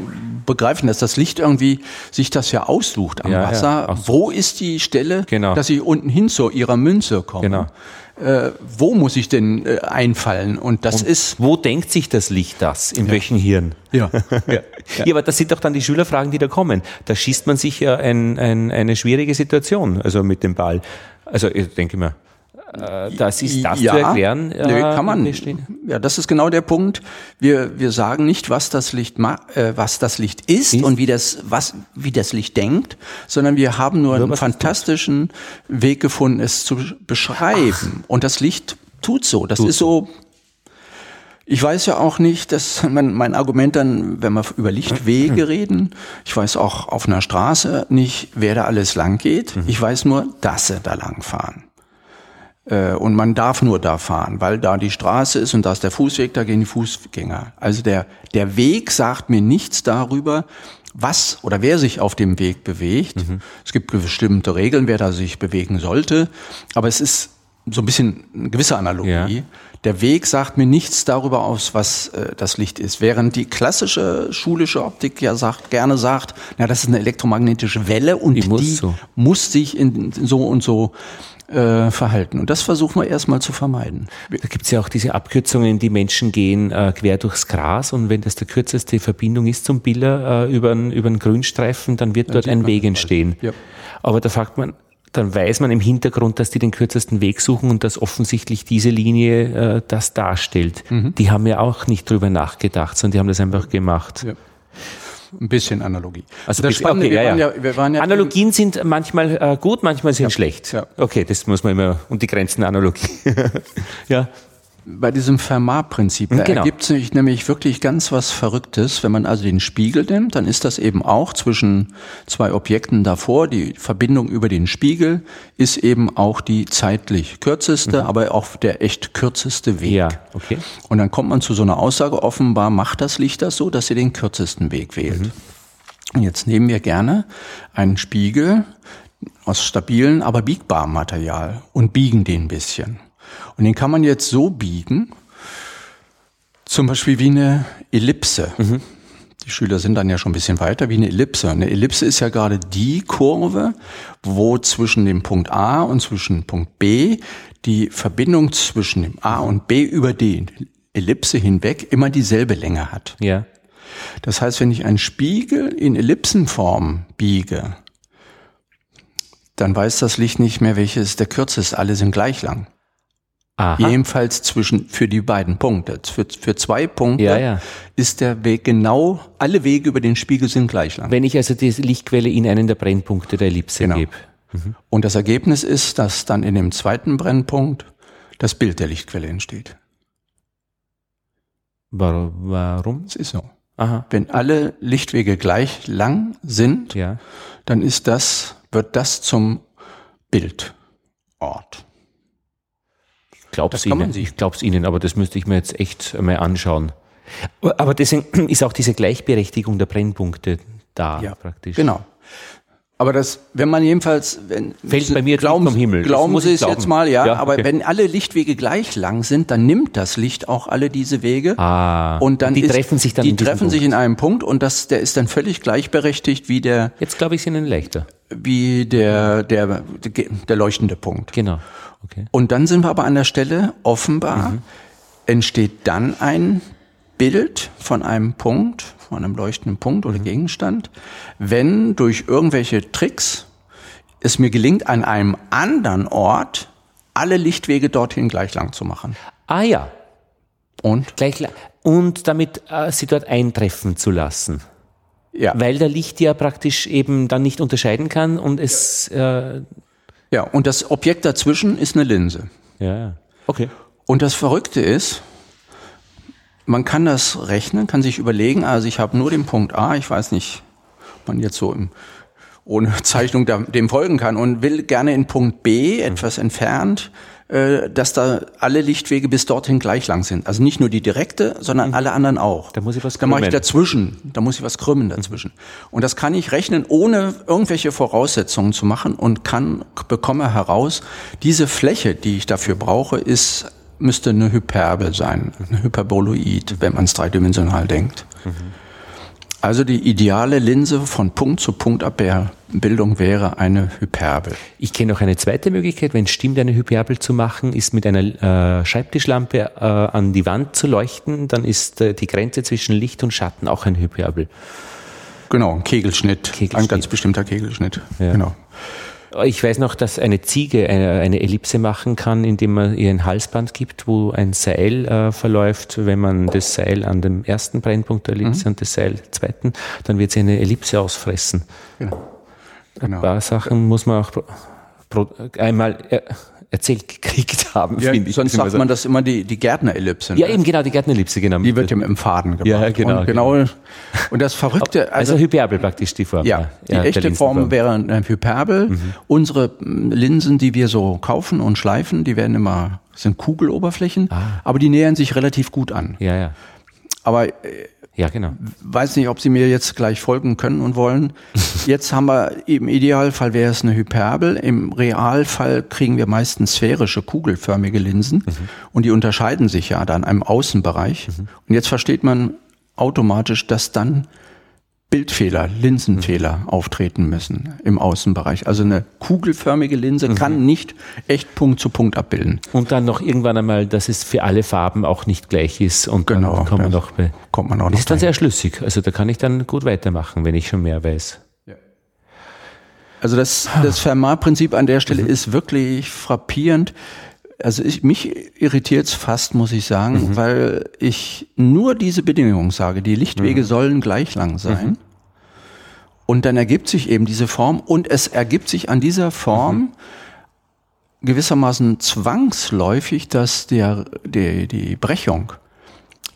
begreifen, dass das Licht irgendwie sich das ja aussucht am ja, Wasser. Ja, Wo ist die Stelle, genau. dass ich unten hin zu ihrer Münze komme? Genau äh, wo muss ich denn äh, einfallen? Und das Und ist. Wo denkt sich das Licht das? In ja. welchem Hirn? Ja. ja. ja. ja, aber das sind doch dann die Schülerfragen, die da kommen. Da schießt man sich ja ein, ein, eine schwierige Situation, also mit dem Ball. Also ich denke mal, äh, das ist das ja, zu erklären. Äh, nö, kann man. Ja, das ist genau der Punkt. Wir, wir sagen nicht, was das Licht ma äh, was das Licht ist, ist, und wie das was wie das Licht denkt, sondern wir haben nur, nur einen fantastischen Weg gefunden, es zu beschreiben. Ach. Und das Licht tut so. Das tut ist so. Ich weiß ja auch nicht, dass mein, mein Argument dann, wenn wir über Lichtwege reden, ich weiß auch auf einer Straße nicht, wer da alles lang geht. Mhm. Ich weiß nur, dass sie da lang fahren. Äh, und man darf nur da fahren, weil da die Straße ist und da ist der Fußweg, da gehen die Fußgänger. Also der, der Weg sagt mir nichts darüber, was oder wer sich auf dem Weg bewegt. Mhm. Es gibt bestimmte Regeln, wer da sich bewegen sollte, aber es ist so ein bisschen eine gewisse Analogie. Ja. Der Weg sagt mir nichts darüber aus, was äh, das Licht ist. Während die klassische schulische Optik ja sagt, gerne sagt, na, das ist eine elektromagnetische Welle und die muss, die so. muss sich in so und so äh, verhalten. Und das versuchen wir erstmal zu vermeiden. Da gibt es ja auch diese Abkürzungen, die Menschen gehen äh, quer durchs Gras und wenn das der kürzeste Verbindung ist zum Biller äh, über einen Grünstreifen, dann wird dort ein Weg entstehen. Ja. Aber da fragt man, dann weiß man im Hintergrund, dass die den kürzesten Weg suchen und dass offensichtlich diese Linie äh, das darstellt. Mhm. Die haben ja auch nicht drüber nachgedacht, sondern die haben das einfach gemacht. Ja. Ein bisschen Analogie. Also das Spannende, okay, wir, ja, ja. wir waren ja Analogien sind manchmal äh, gut, manchmal sind schlecht. Okay, das muss man immer, und die Grenzen Analogie. ja bei diesem Fermat-Prinzip, da genau. ergibt sich nämlich wirklich ganz was Verrücktes. Wenn man also den Spiegel nimmt, dann ist das eben auch zwischen zwei Objekten davor. Die Verbindung über den Spiegel ist eben auch die zeitlich kürzeste, mhm. aber auch der echt kürzeste Weg. Ja, okay. Und dann kommt man zu so einer Aussage, offenbar macht das Licht das so, dass sie den kürzesten Weg wählt. Mhm. Und jetzt nehmen wir gerne einen Spiegel aus stabilen, aber biegbarem Material und biegen den ein bisschen. Und den kann man jetzt so biegen, zum Beispiel wie eine Ellipse. Mhm. Die Schüler sind dann ja schon ein bisschen weiter, wie eine Ellipse. Eine Ellipse ist ja gerade die Kurve, wo zwischen dem Punkt A und zwischen Punkt B die Verbindung zwischen dem A und B über die Ellipse hinweg immer dieselbe Länge hat. Ja. Das heißt, wenn ich einen Spiegel in Ellipsenform biege, dann weiß das Licht nicht mehr, welches der kürzeste. Alle sind gleich lang. Aha. Jedenfalls zwischen, für die beiden Punkte. Für, für zwei Punkte ja, ja. ist der Weg genau, alle Wege über den Spiegel sind gleich lang. Wenn ich also die Lichtquelle in einen der Brennpunkte der Ellipse genau. gebe. Mhm. Und das Ergebnis ist, dass dann in dem zweiten Brennpunkt das Bild der Lichtquelle entsteht. Warum? Es ist so. Aha. Wenn alle Lichtwege gleich lang sind, ja. dann ist das, wird das zum Bildort. Glaub's Ihnen. sich. Ich glaub's Ihnen, aber das müsste ich mir jetzt echt mal anschauen. Aber deswegen ist auch diese Gleichberechtigung der Brennpunkte da praktisch. Genau. Aber das, wenn man jedenfalls, wenn Fällt bei mir glauben, vom Himmel. Glauben muss Sie es glauben. jetzt mal, ja. Ja, aber okay. wenn alle Lichtwege gleich lang sind, dann nimmt das Licht auch alle diese Wege. Ah, und dann die ist, treffen sich dann Die in treffen sich Punkt. in einem Punkt und das, der ist dann völlig gleichberechtigt wie der, Jetzt glaube ich es Ihnen leichter. wie der, der, der leuchtende Punkt. Genau. Okay. Und dann sind wir aber an der Stelle, offenbar Mhm. entsteht dann ein Bild von einem Punkt, von einem leuchtenden Punkt Mhm. oder Gegenstand, wenn durch irgendwelche Tricks es mir gelingt, an einem anderen Ort alle Lichtwege dorthin gleich lang zu machen. Ah ja, Und? gleich und damit äh, sie dort eintreffen zu lassen. Ja. Weil der Licht ja praktisch eben dann nicht unterscheiden kann und es äh, ja, und das Objekt dazwischen ist eine Linse. ja, ja. Okay. Und das Verrückte ist, man kann das rechnen, kann sich überlegen, also ich habe nur den Punkt A, ich weiß nicht, ob man jetzt so im, ohne Zeichnung da, dem folgen kann und will gerne in Punkt B, etwas entfernt, dass da alle Lichtwege bis dorthin gleich lang sind. Also nicht nur die direkte, sondern alle anderen auch. Da muss ich was Da mache ich krümmen. dazwischen, da muss ich was krümmen dazwischen. Und das kann ich rechnen, ohne irgendwelche Voraussetzungen zu machen und kann, bekomme heraus, diese Fläche, die ich dafür brauche, ist, müsste eine Hyperbel sein, eine Hyperboloid, wenn man es dreidimensional denkt. Also die ideale Linse von Punkt zu Punkt Abbildung wäre eine Hyperbel. Ich kenne noch eine zweite Möglichkeit, wenn es stimmt, eine Hyperbel zu machen, ist mit einer äh, Schreibtischlampe äh, an die Wand zu leuchten, dann ist äh, die Grenze zwischen Licht und Schatten auch ein Hyperbel. Genau, ein Kegelschnitt, Kegelschnitt. ein ganz bestimmter Kegelschnitt. Ja. Genau. Ich weiß noch, dass eine Ziege eine, eine Ellipse machen kann, indem man ihr ein Halsband gibt, wo ein Seil äh, verläuft. Wenn man das Seil an dem ersten Brennpunkt der Ellipse und das Seil zweiten, dann wird sie eine Ellipse ausfressen. Genau. Ein genau. paar Sachen muss man auch einmal er, erzählt gekriegt haben, Ja, finde ich. sonst sagt so. man das immer die, die Gärtnerellipse. ne? Ja, eben genau, die Gärtnerellipse, genau. Die wird ja mit dem Faden gemacht. Ja, genau, Und, genau, und das Verrückte, also, also, Hyperbel praktisch die Form. ja, die der echte. Form wäre eine Hyperbel. Unsere mm, Linsen, die wir so kaufen und schleifen, die werden immer, sind Kugeloberflächen, aber die nähern sich relativ gut an. Ja, ja. Aber äh, Ja, genau. weiß nicht, ob Sie mir jetzt gleich folgen können und wollen. Jetzt haben wir, im Idealfall wäre es eine Hyperbel. Im Realfall kriegen wir meistens sphärische, kugelförmige Linsen. Und die unterscheiden sich ja dann im Außenbereich. Und jetzt versteht man automatisch, dass dann Bildfehler, Linsenfehler auftreten müssen im Außenbereich. Also eine kugelförmige Linse kann nicht echt Punkt zu Punkt abbilden. Und dann noch irgendwann einmal, dass es für alle Farben auch nicht gleich ist. Und Genau, dann kommt man noch bei. Kommt man auch Das noch ist dann rein. sehr schlüssig. Also da kann ich dann gut weitermachen, wenn ich schon mehr weiß. Also das, das Fermat-Prinzip an der Stelle ist wirklich frappierend. Also ich, mich irritiert's fast, muss ich sagen, weil ich nur diese Bedingung sage, die Lichtwege sollen gleich lang sein. Und dann ergibt sich eben diese Form und es ergibt sich an dieser Form gewissermaßen zwangsläufig, dass der, die, die Brechung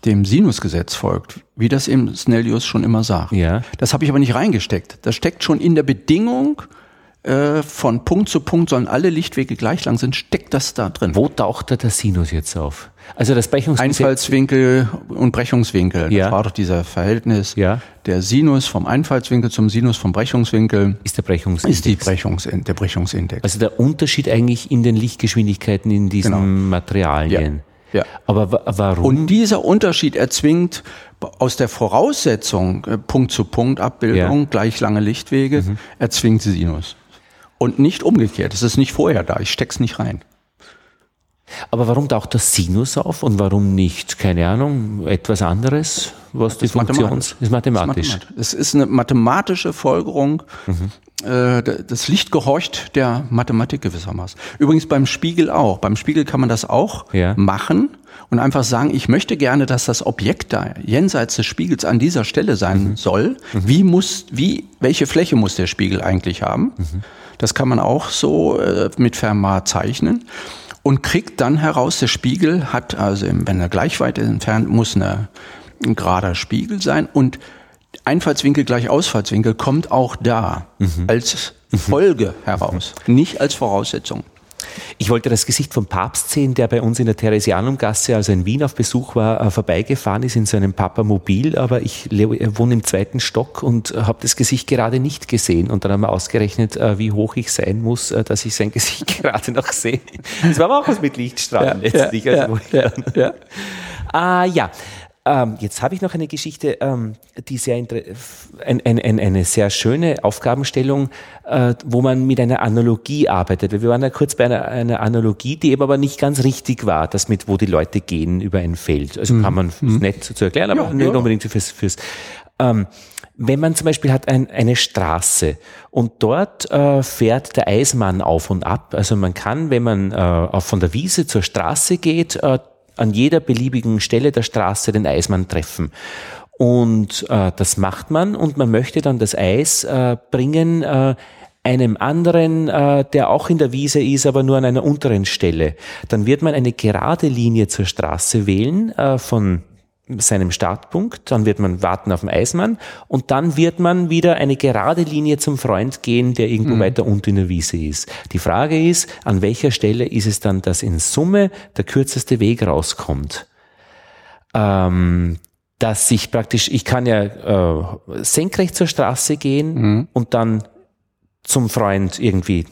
dem Sinusgesetz folgt, wie das eben Snellius schon immer sagt. Ja. Das habe ich aber nicht reingesteckt. Das steckt schon in der Bedingung, äh, von Punkt zu Punkt sollen alle Lichtwege gleich lang sind, steckt das da drin. Wo taucht da der Sinus jetzt auf? Also das Brechungsgesetz. Einfallswinkel und Brechungswinkel. Ja. Das war doch dieser Verhältnis. Ja. Der Sinus vom Einfallswinkel zum Sinus vom Brechungswinkel ist der Brechungsindex. ist die Brechungs der Brechungsindex. also der Unterschied eigentlich in den Lichtgeschwindigkeiten in diesen Genau. Materialien. Ja. Aber wa warum? Und dieser Unterschied erzwingt aus der Voraussetzung äh, Punkt zu Punkt Abbildung, Ja. Mhm. gleich lange Lichtwege, erzwingt Sinus. Und nicht umgekehrt. Es ist nicht vorher da. Ich steck's nicht rein. Aber warum taucht der Sinus auf und warum nicht, keine Ahnung, etwas anderes, was die ist Funktion mathematisch. ist mathematisch. Es ist eine mathematische Folgerung. Äh, d- Das Licht gehorcht der Mathematik gewissermaßen. Übrigens beim Spiegel auch. Beim Spiegel kann man das auch Ja. machen und einfach sagen, ich möchte gerne, dass das Objekt da jenseits des Spiegels an dieser Stelle sein soll. Wie muss, wie, welche Fläche muss der Spiegel eigentlich haben? Das kann man auch so äh, mit Fermat zeichnen und kriegt dann heraus, der Spiegel hat, also wenn er gleich weit entfernt, muss eine, ein gerader Spiegel sein und Einfallswinkel gleich Ausfallswinkel kommt auch da als Folge heraus, nicht als Voraussetzung. Ich wollte das Gesicht vom Papst sehen, der bei uns in der Theresianumgasse, also in Wien auf Besuch war, äh, vorbeigefahren ist in so einem Papamobil, aber ich wohne im zweiten Stock und habe das Gesicht gerade nicht gesehen. Und dann haben wir ausgerechnet, äh, wie hoch ich sein muss, äh, dass ich sein Gesicht gerade noch sehe. Das war aber auch was mit Lichtstrahlen ja, letztlich. Ja, also ja, ja, Ah, ja. Ähm, jetzt habe ich noch eine Geschichte, ähm, die sehr ein, ein, ein, eine sehr schöne Aufgabenstellung, äh, wo man mit einer Analogie arbeitet. Wir waren ja kurz bei einer, einer Analogie, die eben aber nicht ganz richtig war, das mit, wo die Leute gehen über ein Feld. Also mhm. kann man mhm. nett zu erklären, aber ja, nicht ja. unbedingt fürs, fürs ähm, wenn man zum Beispiel hat ein, eine Straße und dort äh, fährt der Eismann auf und ab. Also man kann, wenn man äh, von der Wiese zur Straße geht, äh, an jeder beliebigen Stelle der Straße den Eismann treffen. Und äh, das macht man und man möchte dann das Eis äh, bringen äh, einem anderen, äh, der auch in der Wiese ist, aber nur an einer unteren Stelle. Dann wird man eine gerade Linie zur Straße wählen äh, von seinem Startpunkt, dann wird man warten auf den Eismann und dann wird man wieder eine gerade Linie zum Freund gehen, der irgendwo mhm. weiter unten in der Wiese ist. Die Frage ist, an welcher Stelle ist es dann, dass in Summe der kürzeste Weg rauskommt? Ähm, dass ich praktisch, ich kann ja äh, senkrecht zur Straße gehen mhm. und dann zum Freund irgendwie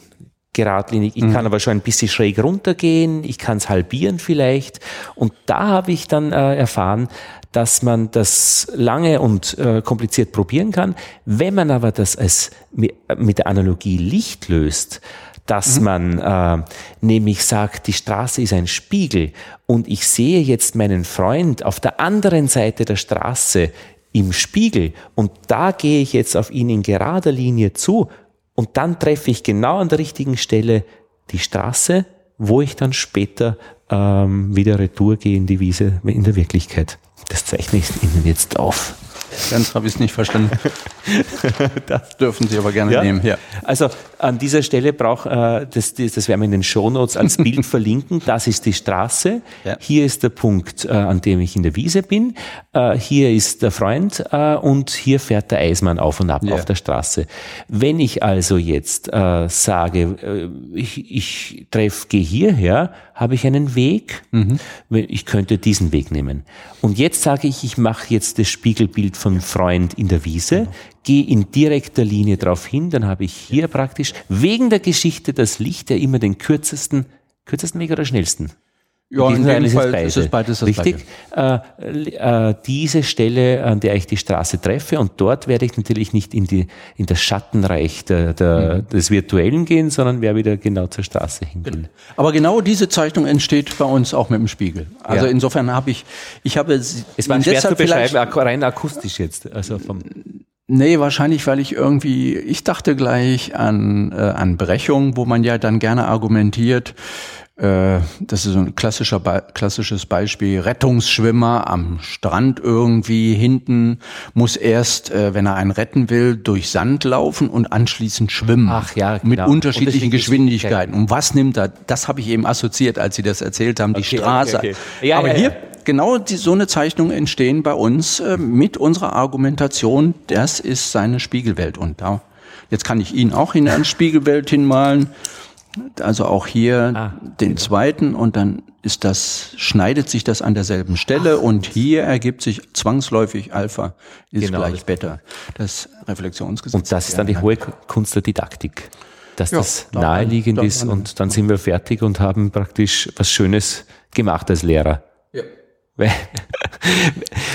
geradlinig. Ich mhm. kann aber schon ein bisschen schräg runtergehen, ich kann es halbieren vielleicht. Und da habe ich dann äh, erfahren, dass man das lange und äh, kompliziert probieren kann. Wenn man aber das als mit der Analogie Licht löst, dass mhm. man äh, nämlich sagt, die Straße ist ein Spiegel und ich sehe jetzt meinen Freund auf der anderen Seite der Straße im Spiegel und da gehe ich jetzt auf ihn in gerader Linie zu und dann treffe ich genau an der richtigen Stelle die Straße, wo ich dann später ähm, wieder retour gehe in die Wiese in der Wirklichkeit. Das zeichne ich Ihnen jetzt auf. Ganz habe ich es nicht verstanden. das dürfen Sie aber gerne ja. nehmen. Ja. Also an dieser Stelle braucht äh, das, das, das werden wir in den Shownotes als Bild verlinken. Das ist die Straße. Ja. Hier ist der Punkt, äh, an dem ich in der Wiese bin. Äh, hier ist der Freund äh, und hier fährt der Eismann auf und ab ja. auf der Straße. Wenn ich also jetzt äh, sage, äh, ich, ich treffe, gehe hierher, habe ich einen Weg. Mhm. Ich könnte diesen Weg nehmen. Und jetzt sage ich, ich mache jetzt das Spiegelbild von Freund in der Wiese, genau. gehe in direkter Linie drauf hin, dann habe ich hier praktisch wegen der Geschichte das Licht ja immer den kürzesten, kürzesten Weg oder schnellsten? Ja, in jedem Fall ist es beides Richtig. Beide. Äh, äh, diese Stelle, an der ich die Straße treffe und dort werde ich natürlich nicht in, die, in das Schattenreich der, der, mhm. des Virtuellen gehen, sondern werde wieder genau zur Straße hingehen. Genau. Aber genau diese Zeichnung entsteht bei uns auch mit dem Spiegel. Also ja. insofern habe ich, ich habe... Es war schwer zu beschreiben, rein akustisch jetzt. Also vom Nee, wahrscheinlich, weil ich irgendwie, ich dachte gleich an, äh, an Brechung, wo man ja dann gerne argumentiert, das ist ein klassischer, klassisches Beispiel. Rettungsschwimmer am Strand irgendwie hinten muss erst, äh, wenn er einen retten will, durch Sand laufen und anschließend schwimmen. Ach ja, genau. Mit unterschiedlichen Geschwindigkeiten. Und was nimmt er? Das habe ich eben assoziiert, als Sie das erzählt haben, die okay, Straße. Okay, okay. Ja, Aber ja, hier ja. genau die, so eine Zeichnung entstehen bei uns äh, mit unserer Argumentation. Das ist seine Spiegelwelt. Und da, jetzt kann ich Ihnen auch in eine Spiegelwelt hinmalen. Also auch hier ah, den genau. zweiten und dann ist das, schneidet sich das an derselben Stelle Ach. und hier ergibt sich zwangsläufig Alpha ist genau. gleich Beta. Das Reflexionsgesetz. Und das ist dann die hohe Kunst der Didaktik. Dass ja, das naheliegend ist und dann sind wir fertig und haben praktisch was Schönes gemacht als Lehrer.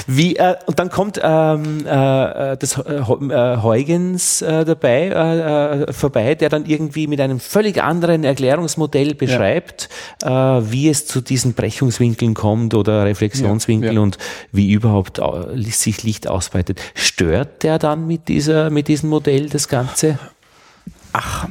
Wie, äh, und dann kommt ähm, äh, das äh, Huygens äh, dabei äh, äh, vorbei, der dann irgendwie mit einem völlig anderen Erklärungsmodell beschreibt, ja. äh, wie es zu diesen Brechungswinkeln kommt oder Reflexionswinkeln ja, ja. und wie überhaupt sich Licht ausbreitet. Stört der dann mit dieser mit diesem Modell das Ganze? Ach,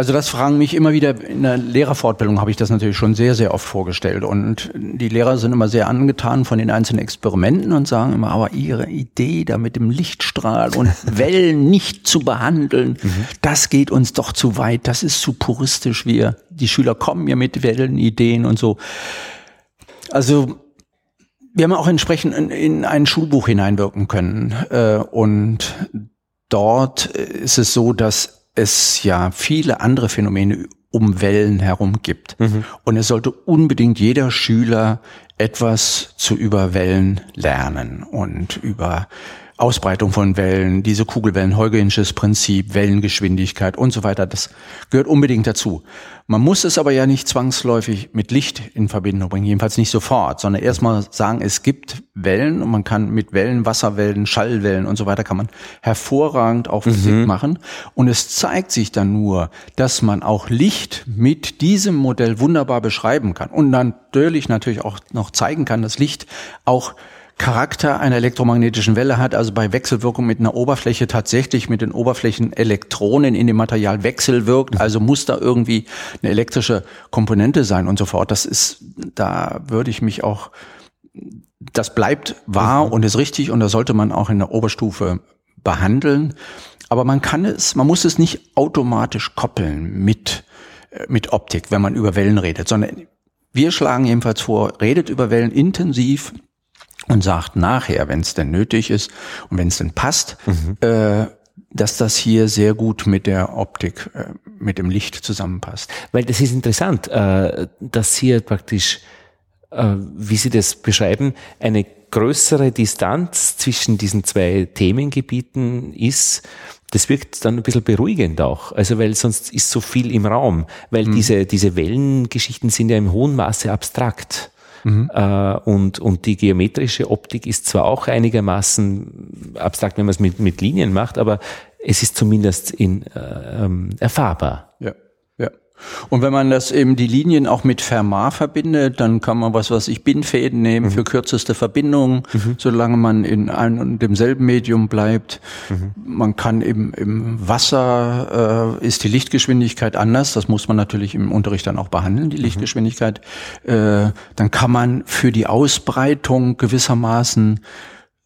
also das fragen mich immer wieder, in der Lehrerfortbildung habe ich das natürlich schon sehr, sehr oft vorgestellt. Und die Lehrer sind immer sehr angetan von den einzelnen Experimenten und sagen immer, aber ihre Idee da mit dem Lichtstrahl und Wellen nicht zu behandeln, mhm. das geht uns doch zu weit, das ist zu puristisch. Wir, die Schüler kommen ja mit Wellenideen und so. Also wir haben auch entsprechend in, in ein Schulbuch hineinwirken können. Äh, und dort ist es so, dass es ja viele andere Phänomene um Wellen herum gibt. Mhm. Und es sollte unbedingt jeder Schüler etwas zu über Wellen lernen und über Ausbreitung von Wellen, diese Kugelwellen, Huygens Prinzip, Wellengeschwindigkeit und so weiter, das gehört unbedingt dazu. Man muss es aber ja nicht zwangsläufig mit Licht in Verbindung bringen, jedenfalls nicht sofort, sondern erstmal sagen, es gibt Wellen und man kann mit Wellen, Wasserwellen, Schallwellen und so weiter kann man hervorragend auch Physik mhm. machen. Und es zeigt sich dann nur, dass man auch Licht mit diesem Modell wunderbar beschreiben kann und natürlich natürlich auch noch zeigen kann, dass Licht auch Charakter einer elektromagnetischen Welle hat, also bei Wechselwirkung mit einer Oberfläche tatsächlich mit den Oberflächenelektronen in dem Material wechselwirkt, also muss da irgendwie eine elektrische Komponente sein und so fort. Das ist, da würde ich mich auch, das bleibt wahr mhm. und ist richtig und da sollte man auch in der Oberstufe behandeln. Aber man kann es, man muss es nicht automatisch koppeln mit, äh, mit Optik, wenn man über Wellen redet, sondern wir schlagen jedenfalls vor, redet über Wellen intensiv, und sagt nachher, wenn es denn nötig ist und wenn es denn passt, mhm. äh, dass das hier sehr gut mit der Optik, äh, mit dem Licht zusammenpasst. Weil das ist interessant, äh, dass hier praktisch, äh, wie Sie das beschreiben, eine größere Distanz zwischen diesen zwei Themengebieten ist, das wirkt dann ein bisschen beruhigend auch. Also weil sonst ist so viel im Raum, weil mhm. diese, diese Wellengeschichten sind ja im hohen Maße abstrakt. Mhm. Äh, und, und die geometrische Optik ist zwar auch einigermaßen abstrakt, wenn man es mit, mit Linien macht, aber es ist zumindest in, äh, ähm, erfahrbar. Ja. Und wenn man das eben die Linien auch mit Fermat verbindet, dann kann man was, was ich Bindfäden nehmen mhm. für kürzeste Verbindungen, mhm. solange man in einem und demselben Medium bleibt. Mhm. Man kann eben im Wasser äh, ist die Lichtgeschwindigkeit anders. Das muss man natürlich im Unterricht dann auch behandeln, die mhm. Lichtgeschwindigkeit. Äh, dann kann man für die Ausbreitung gewissermaßen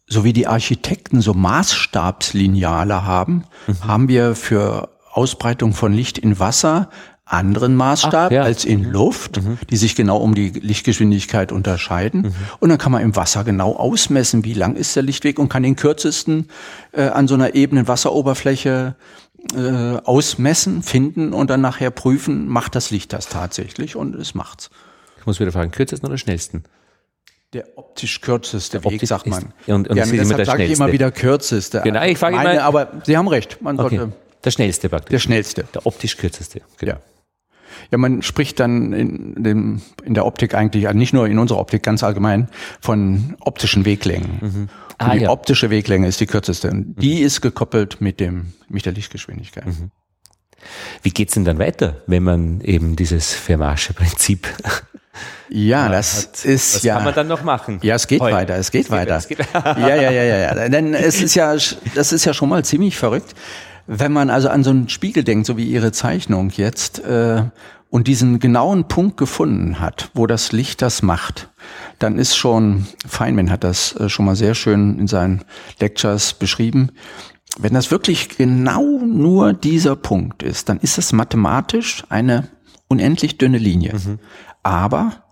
so wie die Architekten so Maßstabslineale haben, mhm. haben wir für Ausbreitung von Licht in Wasser anderen Maßstab Ach, ja. als in Luft, mhm. die sich genau um die Lichtgeschwindigkeit unterscheiden. Mhm. Und dann kann man im Wasser genau ausmessen, wie lang ist der Lichtweg und kann den kürzesten äh, an so einer ebenen Wasseroberfläche äh, ausmessen, finden und dann nachher prüfen, macht das Licht das tatsächlich und es macht's. Ich muss wieder fragen, kürzesten oder schnellsten? Der optisch kürzeste der Weg, optisch sagt man. Ist, und, und ja, deshalb sage ich immer wieder kürzeste. Genau, ich frage immer. Aber Sie haben recht, man okay. sollte. Der schnellste praktisch. Der schnellste. Der optisch kürzeste. Genau. Ja. Ja, man spricht dann in, dem, in der Optik eigentlich, nicht nur in unserer Optik, ganz allgemein von optischen Weglängen. Mhm. Ah, die ja. optische Weglänge ist die kürzeste. Und die mhm. ist gekoppelt mit dem, mit der Lichtgeschwindigkeit. Mhm. Wie geht's denn dann weiter, wenn man eben dieses Fermatsche Prinzip ja, das hat, ist was ja. Was kann man dann noch machen? Ja, es geht Heu. weiter, es geht, es weiter. Geht, es geht. ja, ja, ja, ja, ja. Denn es ist ja, das ist ja schon mal ziemlich verrückt. Wenn man also an so einen Spiegel denkt, so wie Ihre Zeichnung jetzt, äh, und diesen genauen Punkt gefunden hat, wo das Licht das macht, dann ist schon, Feynman hat das äh, schon mal sehr schön in seinen Lectures beschrieben, wenn das wirklich genau nur dieser Punkt ist, dann ist das mathematisch eine unendlich dünne Linie. Mhm. Aber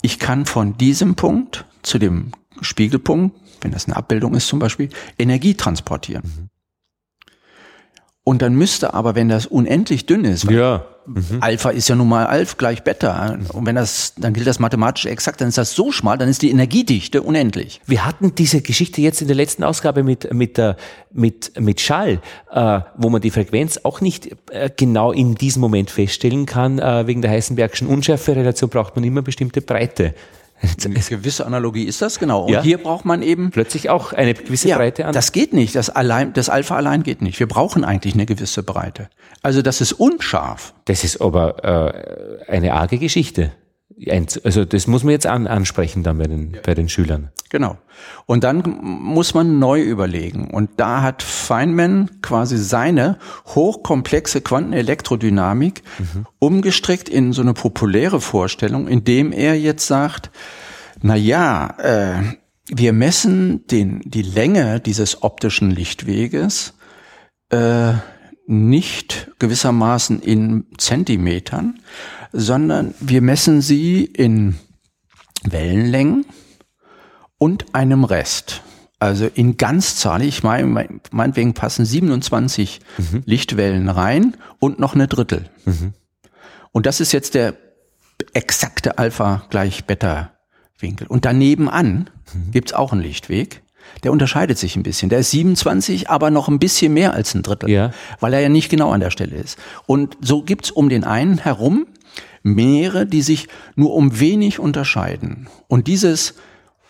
ich kann von diesem Punkt zu dem Spiegelpunkt, wenn das eine Abbildung ist zum Beispiel, Energie transportieren. Mhm. Und dann müsste aber, wenn das unendlich dünn ist, ja. mhm. Alpha ist ja nun mal Alpha gleich Beta. Und wenn das, dann gilt das mathematisch exakt, dann ist das so schmal, dann ist die Energiedichte unendlich. Wir hatten diese Geschichte jetzt in der letzten Ausgabe mit, mit, der, mit, mit Schall, äh, wo man die Frequenz auch nicht äh, genau in diesem Moment feststellen kann. Äh, wegen der Heisenbergschen Unschärferelation braucht man immer bestimmte Breite. Eine gewisse Analogie ist das, genau. Und ja. hier braucht man eben plötzlich auch eine gewisse ja, Breite an. Das geht nicht. Das allein, das Alpha allein geht nicht. Wir brauchen eigentlich eine gewisse Breite. Also das ist unscharf. Das ist aber äh, eine arge Geschichte. Also das muss man jetzt an, ansprechen dann bei den, ja. bei den Schülern. Genau. Und dann muss man neu überlegen. Und da hat Feynman quasi seine hochkomplexe Quantenelektrodynamik mhm. umgestrickt in so eine populäre Vorstellung, indem er jetzt sagt, na ja, äh, wir messen den, die Länge dieses optischen Lichtweges äh, nicht gewissermaßen in Zentimetern, sondern wir messen sie in Wellenlängen und einem Rest. Also in Ganzzahl, ich meine, meinetwegen passen 27 mhm. Lichtwellen rein und noch eine Drittel. Mhm. Und das ist jetzt der exakte Alpha gleich Beta Winkel. Und daneben an mhm. gibt's auch einen Lichtweg. Der unterscheidet sich ein bisschen. Der ist 27, aber noch ein bisschen mehr als ein Drittel, ja. weil er ja nicht genau an der Stelle ist. Und so gibt's um den einen herum mehrere, die sich nur um wenig unterscheiden. Und dieses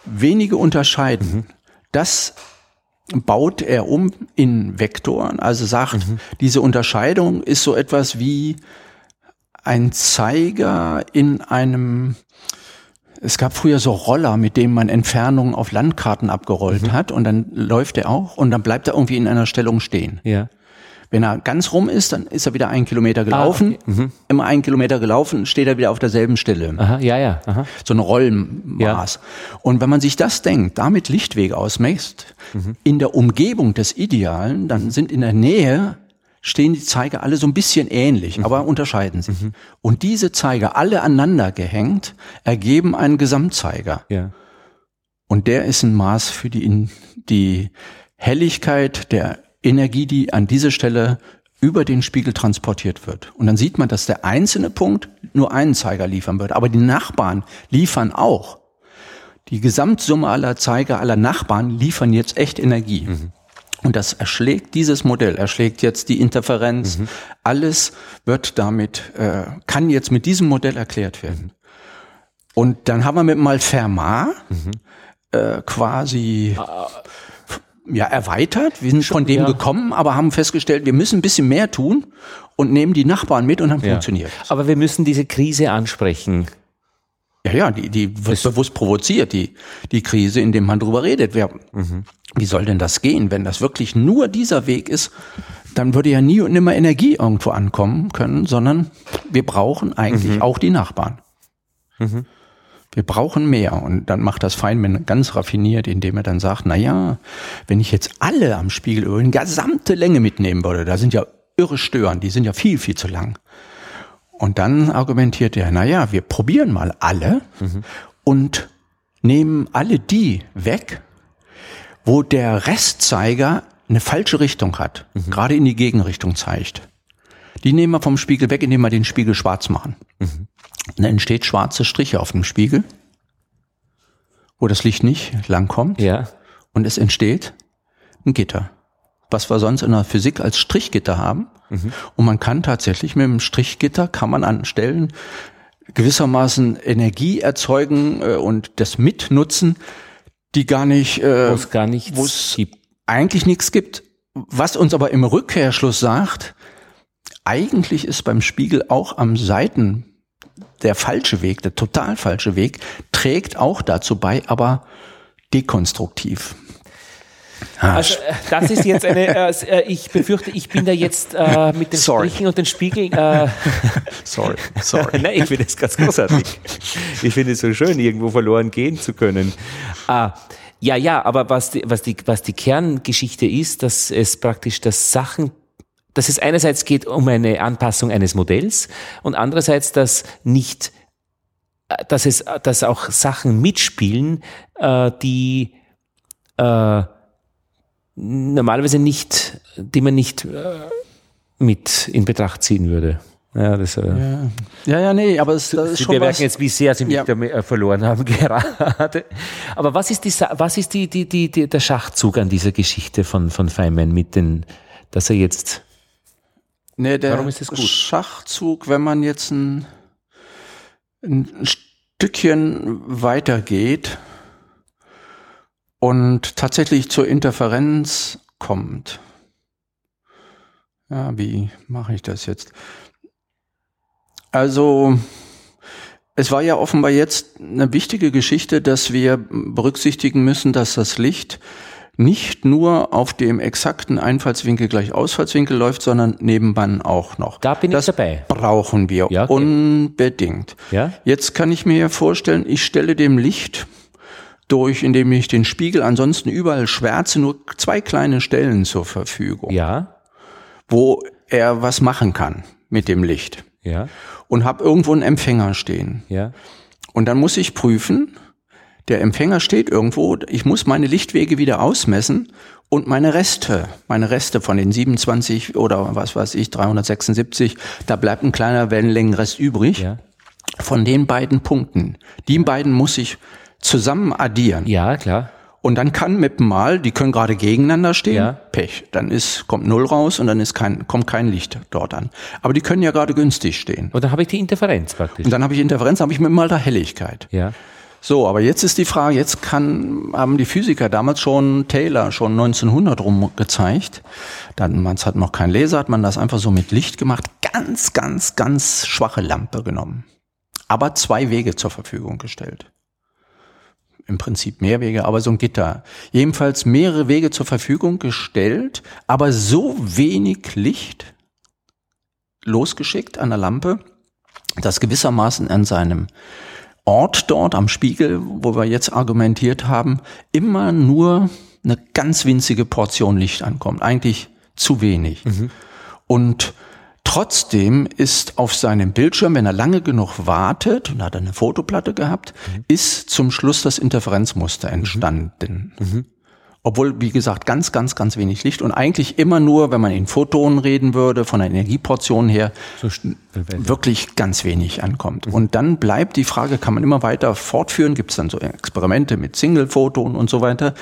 wenige Unterscheiden, mhm. das baut er um in Vektoren, also sagt, mhm. diese Unterscheidung ist so etwas wie ein Zeiger in einem es gab früher so Roller, mit denen man Entfernungen auf Landkarten abgerollt mhm. hat und dann läuft er auch und dann bleibt er irgendwie in einer Stellung stehen. Ja. Wenn er ganz rum ist, dann ist er wieder einen Kilometer gelaufen. Ah, okay. mhm. Immer einen Kilometer gelaufen, steht er wieder auf derselben Stelle. Aha, ja, ja. Aha. So ein Rollenmaß. Ja. Und wenn man sich das denkt, damit Lichtwege ausmisst, mhm. in der Umgebung des Idealen, dann sind in der Nähe stehen die Zeiger alle so ein bisschen ähnlich, mhm. aber unterscheiden sich. Mhm. Und diese Zeiger alle aneinander gehängt ergeben einen Gesamtzeiger. Ja. Und der ist ein Maß für die, die Helligkeit der Energie, die an diese Stelle über den Spiegel transportiert wird. Und dann sieht man, dass der einzelne Punkt nur einen Zeiger liefern wird, aber die Nachbarn liefern auch. Die Gesamtsumme aller Zeiger aller Nachbarn liefern jetzt echt Energie. Mhm. Und das erschlägt dieses Modell, erschlägt jetzt die Interferenz. Mhm. Alles wird damit, äh, kann jetzt mit diesem Modell erklärt werden. Und dann haben wir mit mal Fermat mhm. äh, quasi ah ja, erweitert. Wir sind von dem ja. gekommen, aber haben festgestellt, wir müssen ein bisschen mehr tun und nehmen die Nachbarn mit und dann ja. funktioniert. Aber wir müssen diese Krise ansprechen. Ja, ja, die, die wird bewusst provoziert, die, die Krise, indem man drüber redet. Wer, mhm. Wie soll denn das gehen? Wenn das wirklich nur dieser Weg ist, dann würde ja nie und nimmer Energie irgendwo ankommen können, sondern wir brauchen eigentlich mhm. auch die Nachbarn. Mhm. Wir brauchen mehr. Und dann macht das Feynman ganz raffiniert, indem er dann sagt, na ja, wenn ich jetzt alle am Spiegel über eine gesamte Länge mitnehmen würde, da sind ja irre Stören, die sind ja viel, viel zu lang. Und dann argumentiert er, na ja, wir probieren mal alle mhm. und nehmen alle die weg, wo der Restzeiger eine falsche Richtung hat, mhm. gerade in die Gegenrichtung zeigt. Die nehmen wir vom Spiegel weg, indem wir den Spiegel schwarz machen. Mhm. Dann entsteht schwarze Striche auf dem Spiegel, wo das Licht nicht langkommt. Ja. Und es entsteht ein Gitter. Was wir sonst in der Physik als Strichgitter haben. Mhm. Und man kann tatsächlich mit dem Strichgitter kann man an Stellen gewissermaßen Energie erzeugen äh, und das mitnutzen, die gar nicht, äh, wo es gar nichts gibt. eigentlich nichts gibt. Was uns aber im Rückkehrschluss sagt, eigentlich ist beim Spiegel auch am Seiten der falsche Weg, der total falsche Weg, trägt auch dazu bei, aber dekonstruktiv. Ah, also äh, das ist jetzt eine, äh, äh, ich befürchte, ich bin da jetzt äh, mit den sorry. Und den Spiegeln. Äh, sorry, sorry. Nein, ich finde es ganz großartig. Ich finde es so schön, irgendwo verloren gehen zu können. Ah, ja, ja, aber was die, was die, was die Kerngeschichte ist, dass es praktisch das Sachen dass es einerseits geht um eine Anpassung eines Modells und andererseits, dass nicht, dass es, dass auch Sachen mitspielen, die äh, normalerweise nicht, die man nicht äh, mit in Betracht ziehen würde. Ja, das, äh, ja. ja, ja, nee, aber es, das ist schon Wir merken jetzt, wie sehr sie mich ja. Äh, verloren haben gerade. Aber was ist, die, was ist die, die, die, die, der Schachzug an dieser Geschichte von, von Feynman mit den, dass er jetzt Nee, der Warum ist das gut? Schachzug, wenn man jetzt ein, ein Stückchen weitergeht und tatsächlich zur Interferenz kommt. Ja, wie mache ich das jetzt? Also, es war ja offenbar jetzt eine wichtige Geschichte, dass wir berücksichtigen müssen, dass das Licht nicht nur auf dem exakten Einfallswinkel gleich Ausfallswinkel läuft, sondern nebenan auch noch. Da bin das ich dabei. brauchen wir ja, okay. unbedingt. Ja? Jetzt kann ich mir vorstellen, ich stelle dem Licht durch, indem ich den Spiegel ansonsten überall schwärze, nur zwei kleine Stellen zur Verfügung. Ja. Wo er was machen kann mit dem Licht. Ja. Und habe irgendwo einen Empfänger stehen. Ja. Und dann muss ich prüfen, Der Empfänger steht irgendwo, ich muss meine Lichtwege wieder ausmessen und meine Reste, meine Reste von den 27 oder was weiß ich, 376, da bleibt ein kleiner Wellenlängenrest übrig. Ja. Von den beiden Punkten. Die beiden muss ich zusammen addieren. Ja, klar. Und dann kann mit dem Mal, die können gerade gegeneinander stehen, ja. Pech. Dann ist, kommt Null raus und dann ist kein, kommt kein Licht dort an. Aber die können ja gerade günstig stehen. Und dann habe ich die Interferenz praktisch. Und dann habe ich Interferenz, habe ich mit dem Mal da Helligkeit. Ja. So, aber jetzt ist die Frage, jetzt kann, haben die Physiker damals schon Taylor schon 1900 rum gezeigt. Dann, man hat noch kein Laser, hat man das einfach so mit Licht gemacht. Ganz, ganz, ganz schwache Lampe genommen. Aber zwei Wege zur Verfügung gestellt. Im Prinzip mehr Wege, aber so ein Gitter. Jedenfalls mehrere Wege zur Verfügung gestellt, aber so wenig Licht losgeschickt an der Lampe, dass gewissermaßen an seinem Ort dort am Spiegel, wo wir jetzt argumentiert haben, immer nur eine ganz winzige Portion Licht ankommt. Eigentlich zu wenig. Mhm. Und trotzdem ist auf seinem Bildschirm, wenn er lange genug wartet, und hat eine Fotoplatte gehabt, mhm. ist zum Schluss das Interferenzmuster entstanden. Mhm. Obwohl, wie gesagt, ganz, ganz, ganz wenig Licht und eigentlich immer nur, wenn man in Photonen reden würde, von der Energieportion her, so wirklich ganz wenig ankommt. Mhm. Und dann bleibt die Frage, kann man immer weiter fortführen? Gibt es dann so Experimente mit Single-Photonen und so weiter?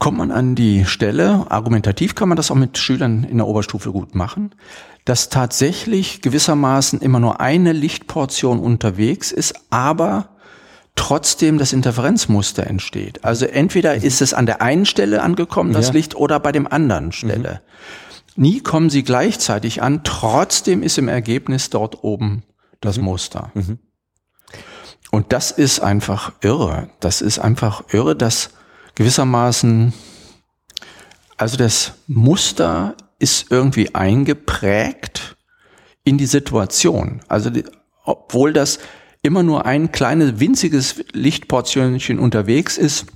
Kommt man an die Stelle, argumentativ kann man das auch mit Schülern in der Oberstufe gut machen, dass tatsächlich gewissermaßen immer nur eine Lichtportion unterwegs ist, aber trotzdem das Interferenzmuster entsteht. Also entweder mhm. ist es an der einen Stelle angekommen, das ja. Licht, oder bei dem anderen Stelle. Mhm. Nie kommen sie gleichzeitig an, trotzdem ist im Ergebnis dort oben das mhm. Muster. Mhm. Und das ist einfach irre. Das ist einfach irre, dass gewissermaßen, also das Muster ist irgendwie eingeprägt in die Situation. Also die, obwohl das immer nur ein kleines, winziges Lichtportionchen unterwegs ist,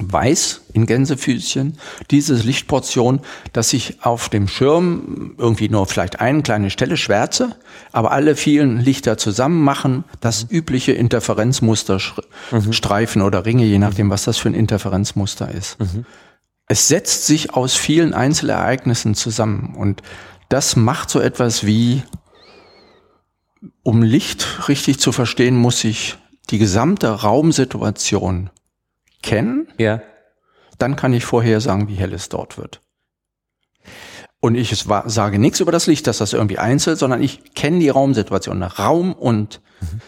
weiß in Gänsefüßchen diese Lichtportion, dass ich auf dem Schirm irgendwie nur vielleicht eine kleine Stelle schwärze, aber alle vielen Lichter zusammen machen das übliche Interferenzmuster mhm. Streifen oder Ringe, je nachdem, was das für ein Interferenzmuster ist. Mhm. Es setzt sich aus vielen Einzelereignissen zusammen und das macht so etwas wie um Licht richtig zu verstehen, muss ich die gesamte Raumsituation kennen. Ja. Dann kann ich vorher sagen, wie hell es dort wird. Und ich sage nichts über das Licht, dass das irgendwie einzeln, sondern ich kenne die Raumsituation. Raum und mhm.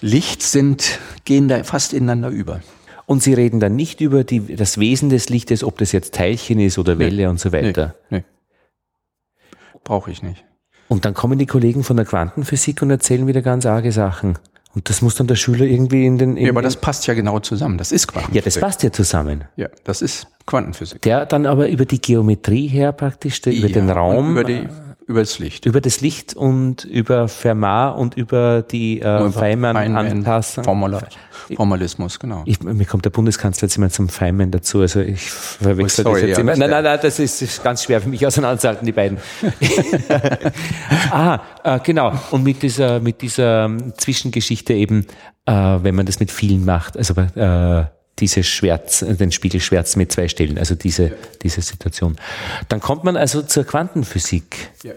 Licht sind, gehen da fast ineinander über. Und Sie reden dann nicht über die, das Wesen des Lichtes, ob das jetzt Teilchen ist oder Welle nee, und so weiter. Nee, nee. Brauche ich nicht. Und dann kommen die Kollegen von der Quantenphysik und erzählen wieder ganz arge Sachen. Und das muss dann der Schüler irgendwie in den. In ja, aber das passt ja genau zusammen. Das ist Quantenphysik. Ja, das passt ja zusammen. Ja, das ist Quantenphysik. Der dann aber über die Geometrie her praktisch, der, über ja, den Raum. Über die über das Licht. Über das Licht und über Fermat und über die äh, Feynman-Anpassung. Formula, Formalismus, genau. Ich, mir kommt der Bundeskanzler jetzt immer zum Feynman dazu, also ich verwechsel oh, sorry, das jetzt ja, immer. Nein, nein, nein, das ist, ist, ganz schwer für mich auseinanderzuhalten, die beiden. ah, äh, genau. Und mit dieser, mit dieser ähm, Zwischengeschichte eben, äh, wenn man das mit vielen macht, also äh, diese Schwärz, den Spiegelschwärz mit zwei Stellen, also diese, ja. diese Situation. Dann kommt man also zur Quantenphysik. Ja.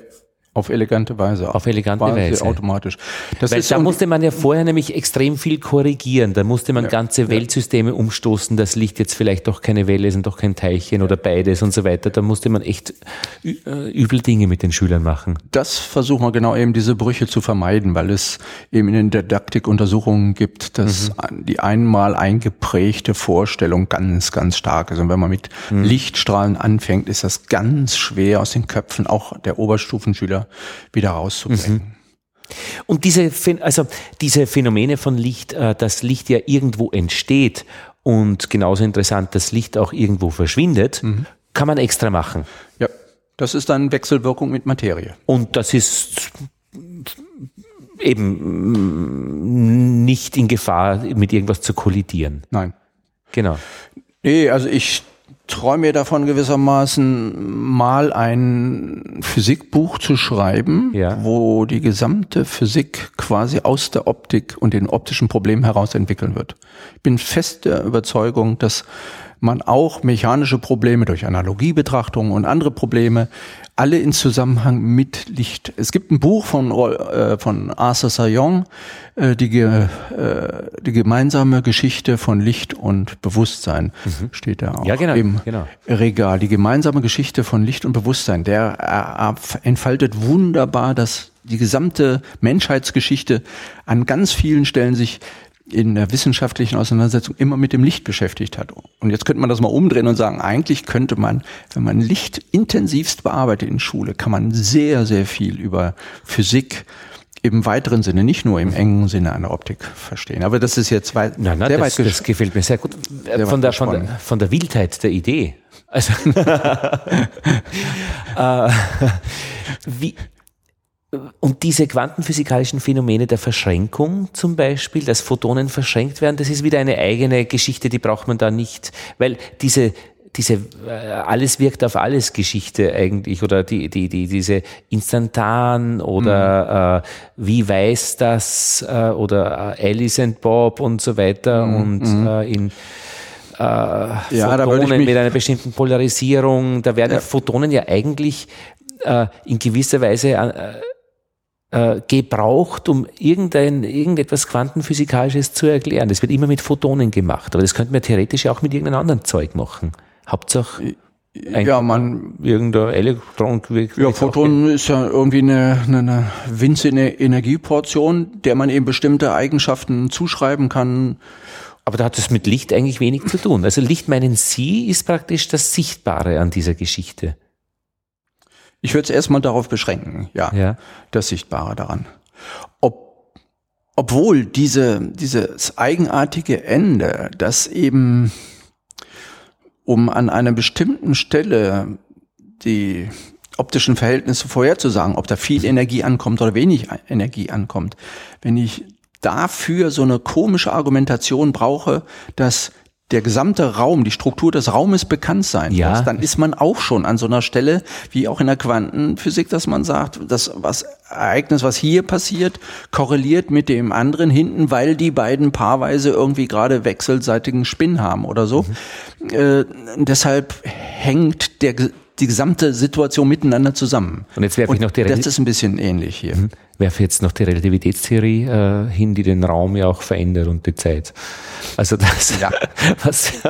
Auf elegante Weise. Auf elegante Weise. automatisch. Das Weil da musste man ja vorher nämlich extrem viel korrigieren. Da musste man ja, ganze Weltsysteme ja. umstoßen. Das Licht jetzt vielleicht doch keine Welle ist und doch kein Teilchen oder beides und so weiter. Da musste man echt äh, übel Dinge mit den Schülern machen. Das versuchen wir genau eben diese Brüche zu vermeiden, weil es eben in den Didaktik Untersuchungen gibt, dass mhm. die einmal eingeprägte Vorstellung ganz, ganz stark ist. Und wenn man mit mhm. Lichtstrahlen anfängt, ist das ganz schwer aus den Köpfen auch der Oberstufenschüler wieder, rauszubringen. Mhm. Und diese, also diese Phänomene von Licht, äh, dass Licht ja irgendwo entsteht und genauso interessant, dass Licht auch irgendwo verschwindet, mhm. kann man extra machen. Ja, das ist dann Wechselwirkung mit Materie. Und das ist eben nicht in Gefahr, mit irgendwas zu kollidieren. Nein. Genau. Nee, also ich träume davon gewissermaßen mal ein Physikbuch zu schreiben, ja. wo die gesamte Physik quasi aus der Optik und den optischen Problemen heraus entwickeln wird. Ich bin fest der Überzeugung, dass man auch mechanische Probleme durch Analogiebetrachtung und andere Probleme alle in Zusammenhang mit Licht. Es gibt ein Buch von, äh, von Arthur Sayon, äh, die, äh, die gemeinsame Geschichte von Licht und Bewusstsein, mhm. steht da auch ja, genau, im genau. Regal. Die gemeinsame Geschichte von Licht und Bewusstsein, der äh, entfaltet wunderbar dass die gesamte Menschheitsgeschichte an ganz vielen Stellen sich in der wissenschaftlichen Auseinandersetzung immer mit dem Licht beschäftigt hat. Und jetzt könnte man das mal umdrehen und sagen, eigentlich könnte man, wenn man Licht intensivst bearbeitet in Schule, kann man sehr, sehr viel über Physik im weiteren Sinne, nicht nur im engen Sinne einer Optik verstehen. Aber das ist jetzt weit, nein, nein, sehr das, weit das gefällt mir sehr gut. Sehr von, der, von, der, von der Wildheit der Idee. Also, äh, wie, und diese quantenphysikalischen Phänomene der Verschränkung zum Beispiel, dass Photonen verschränkt werden, das ist wieder eine eigene Geschichte, die braucht man da nicht, weil diese diese äh, alles wirkt auf alles Geschichte eigentlich oder die die die diese instantan oder mhm. äh, wie weiß das äh, oder äh, Alice and Bob und so weiter mhm. und mhm. äh, in äh, ja, Photonen mit einer bestimmten Polarisierung, da werden ja. Photonen ja eigentlich äh, in gewisser Weise äh, äh, gebraucht, um irgendein, irgendetwas Quantenphysikalisches zu erklären. Das wird immer mit Photonen gemacht, aber das könnte man theoretisch auch mit irgendeinem anderen Zeug machen. Hauptsache ein, ja, man irgendein Elektron. Ja, Photon ist ja irgendwie eine, eine, eine winzige Energieportion, der man eben bestimmte Eigenschaften zuschreiben kann. Aber da hat es mit Licht eigentlich wenig zu tun. Also Licht meinen Sie ist praktisch das Sichtbare an dieser Geschichte. Ich würde es erstmal darauf beschränken, ja, ja, das Sichtbare daran. Ob, obwohl diese, dieses eigenartige Ende, das eben um an einer bestimmten Stelle die optischen Verhältnisse vorherzusagen, ob da viel Energie ankommt oder wenig Energie ankommt. Wenn ich dafür so eine komische Argumentation brauche, dass der gesamte Raum, die Struktur des Raumes bekannt sein ja. muss, dann ist man auch schon an so einer Stelle, wie auch in der Quantenphysik, dass man sagt, das was Ereignis, was hier passiert, korreliert mit dem anderen hinten, weil die beiden paarweise irgendwie gerade wechselseitigen Spin haben oder so. Mhm. Äh, deshalb hängt der die gesamte Situation miteinander zusammen. Und jetzt werfe ich noch die Das ist ein bisschen ähnlich hier. Mhm. Werfe jetzt noch die Relativitätstheorie äh, hin, die den Raum ja auch verändert und die Zeit. Also das, ja. was.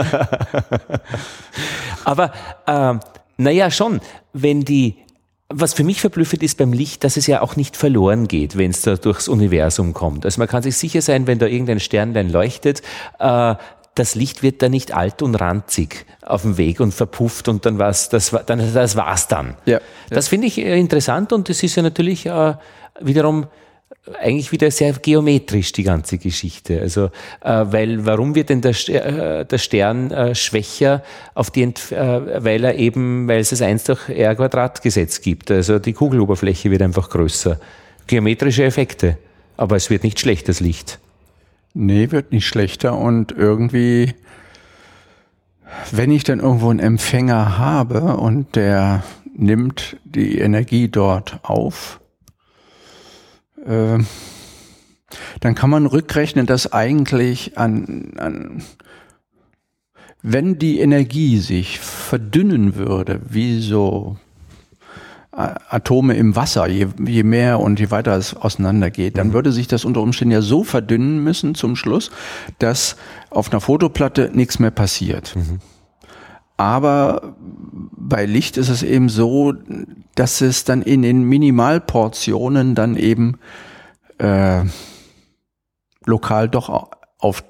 Aber äh, naja, schon, wenn die was für mich verblüffend ist beim Licht, dass es ja auch nicht verloren geht, wenn es da durchs Universum kommt. Also man kann sich sicher sein, wenn da irgendein Sternlein leuchtet, äh, das Licht wird da nicht alt und ranzig auf dem Weg und verpufft und dann war's, das, dann, das war's dann. Ja. Das finde ich äh, interessant und das ist ja natürlich äh, wiederum eigentlich wieder sehr geometrisch die ganze Geschichte. Also, äh, weil warum wird denn der, äh, der Stern äh, schwächer auf die, Ent äh, weil er eben, weil es das 1 durch R Quadrat Gesetz gibt. Also die Kugeloberfläche wird einfach größer. Geometrische Effekte. Aber es wird nicht schlecht, das Licht. Nee, wird nicht schlechter und irgendwie, wenn ich dann irgendwo einen Empfänger habe und der nimmt die Energie dort auf, äh, dann kann man rückrechnen, dass eigentlich an, an wenn die Energie sich verdünnen würde, wie so Atome im Wasser, je, je mehr und je weiter es auseinandergeht, dann mhm. würde sich das unter Umständen ja so verdünnen müssen zum Schluss, dass auf einer Fotoplatte nichts mehr passiert. Mhm. Aber bei Licht ist es eben so, dass es dann in den Minimalportionen dann eben äh, lokal doch auf,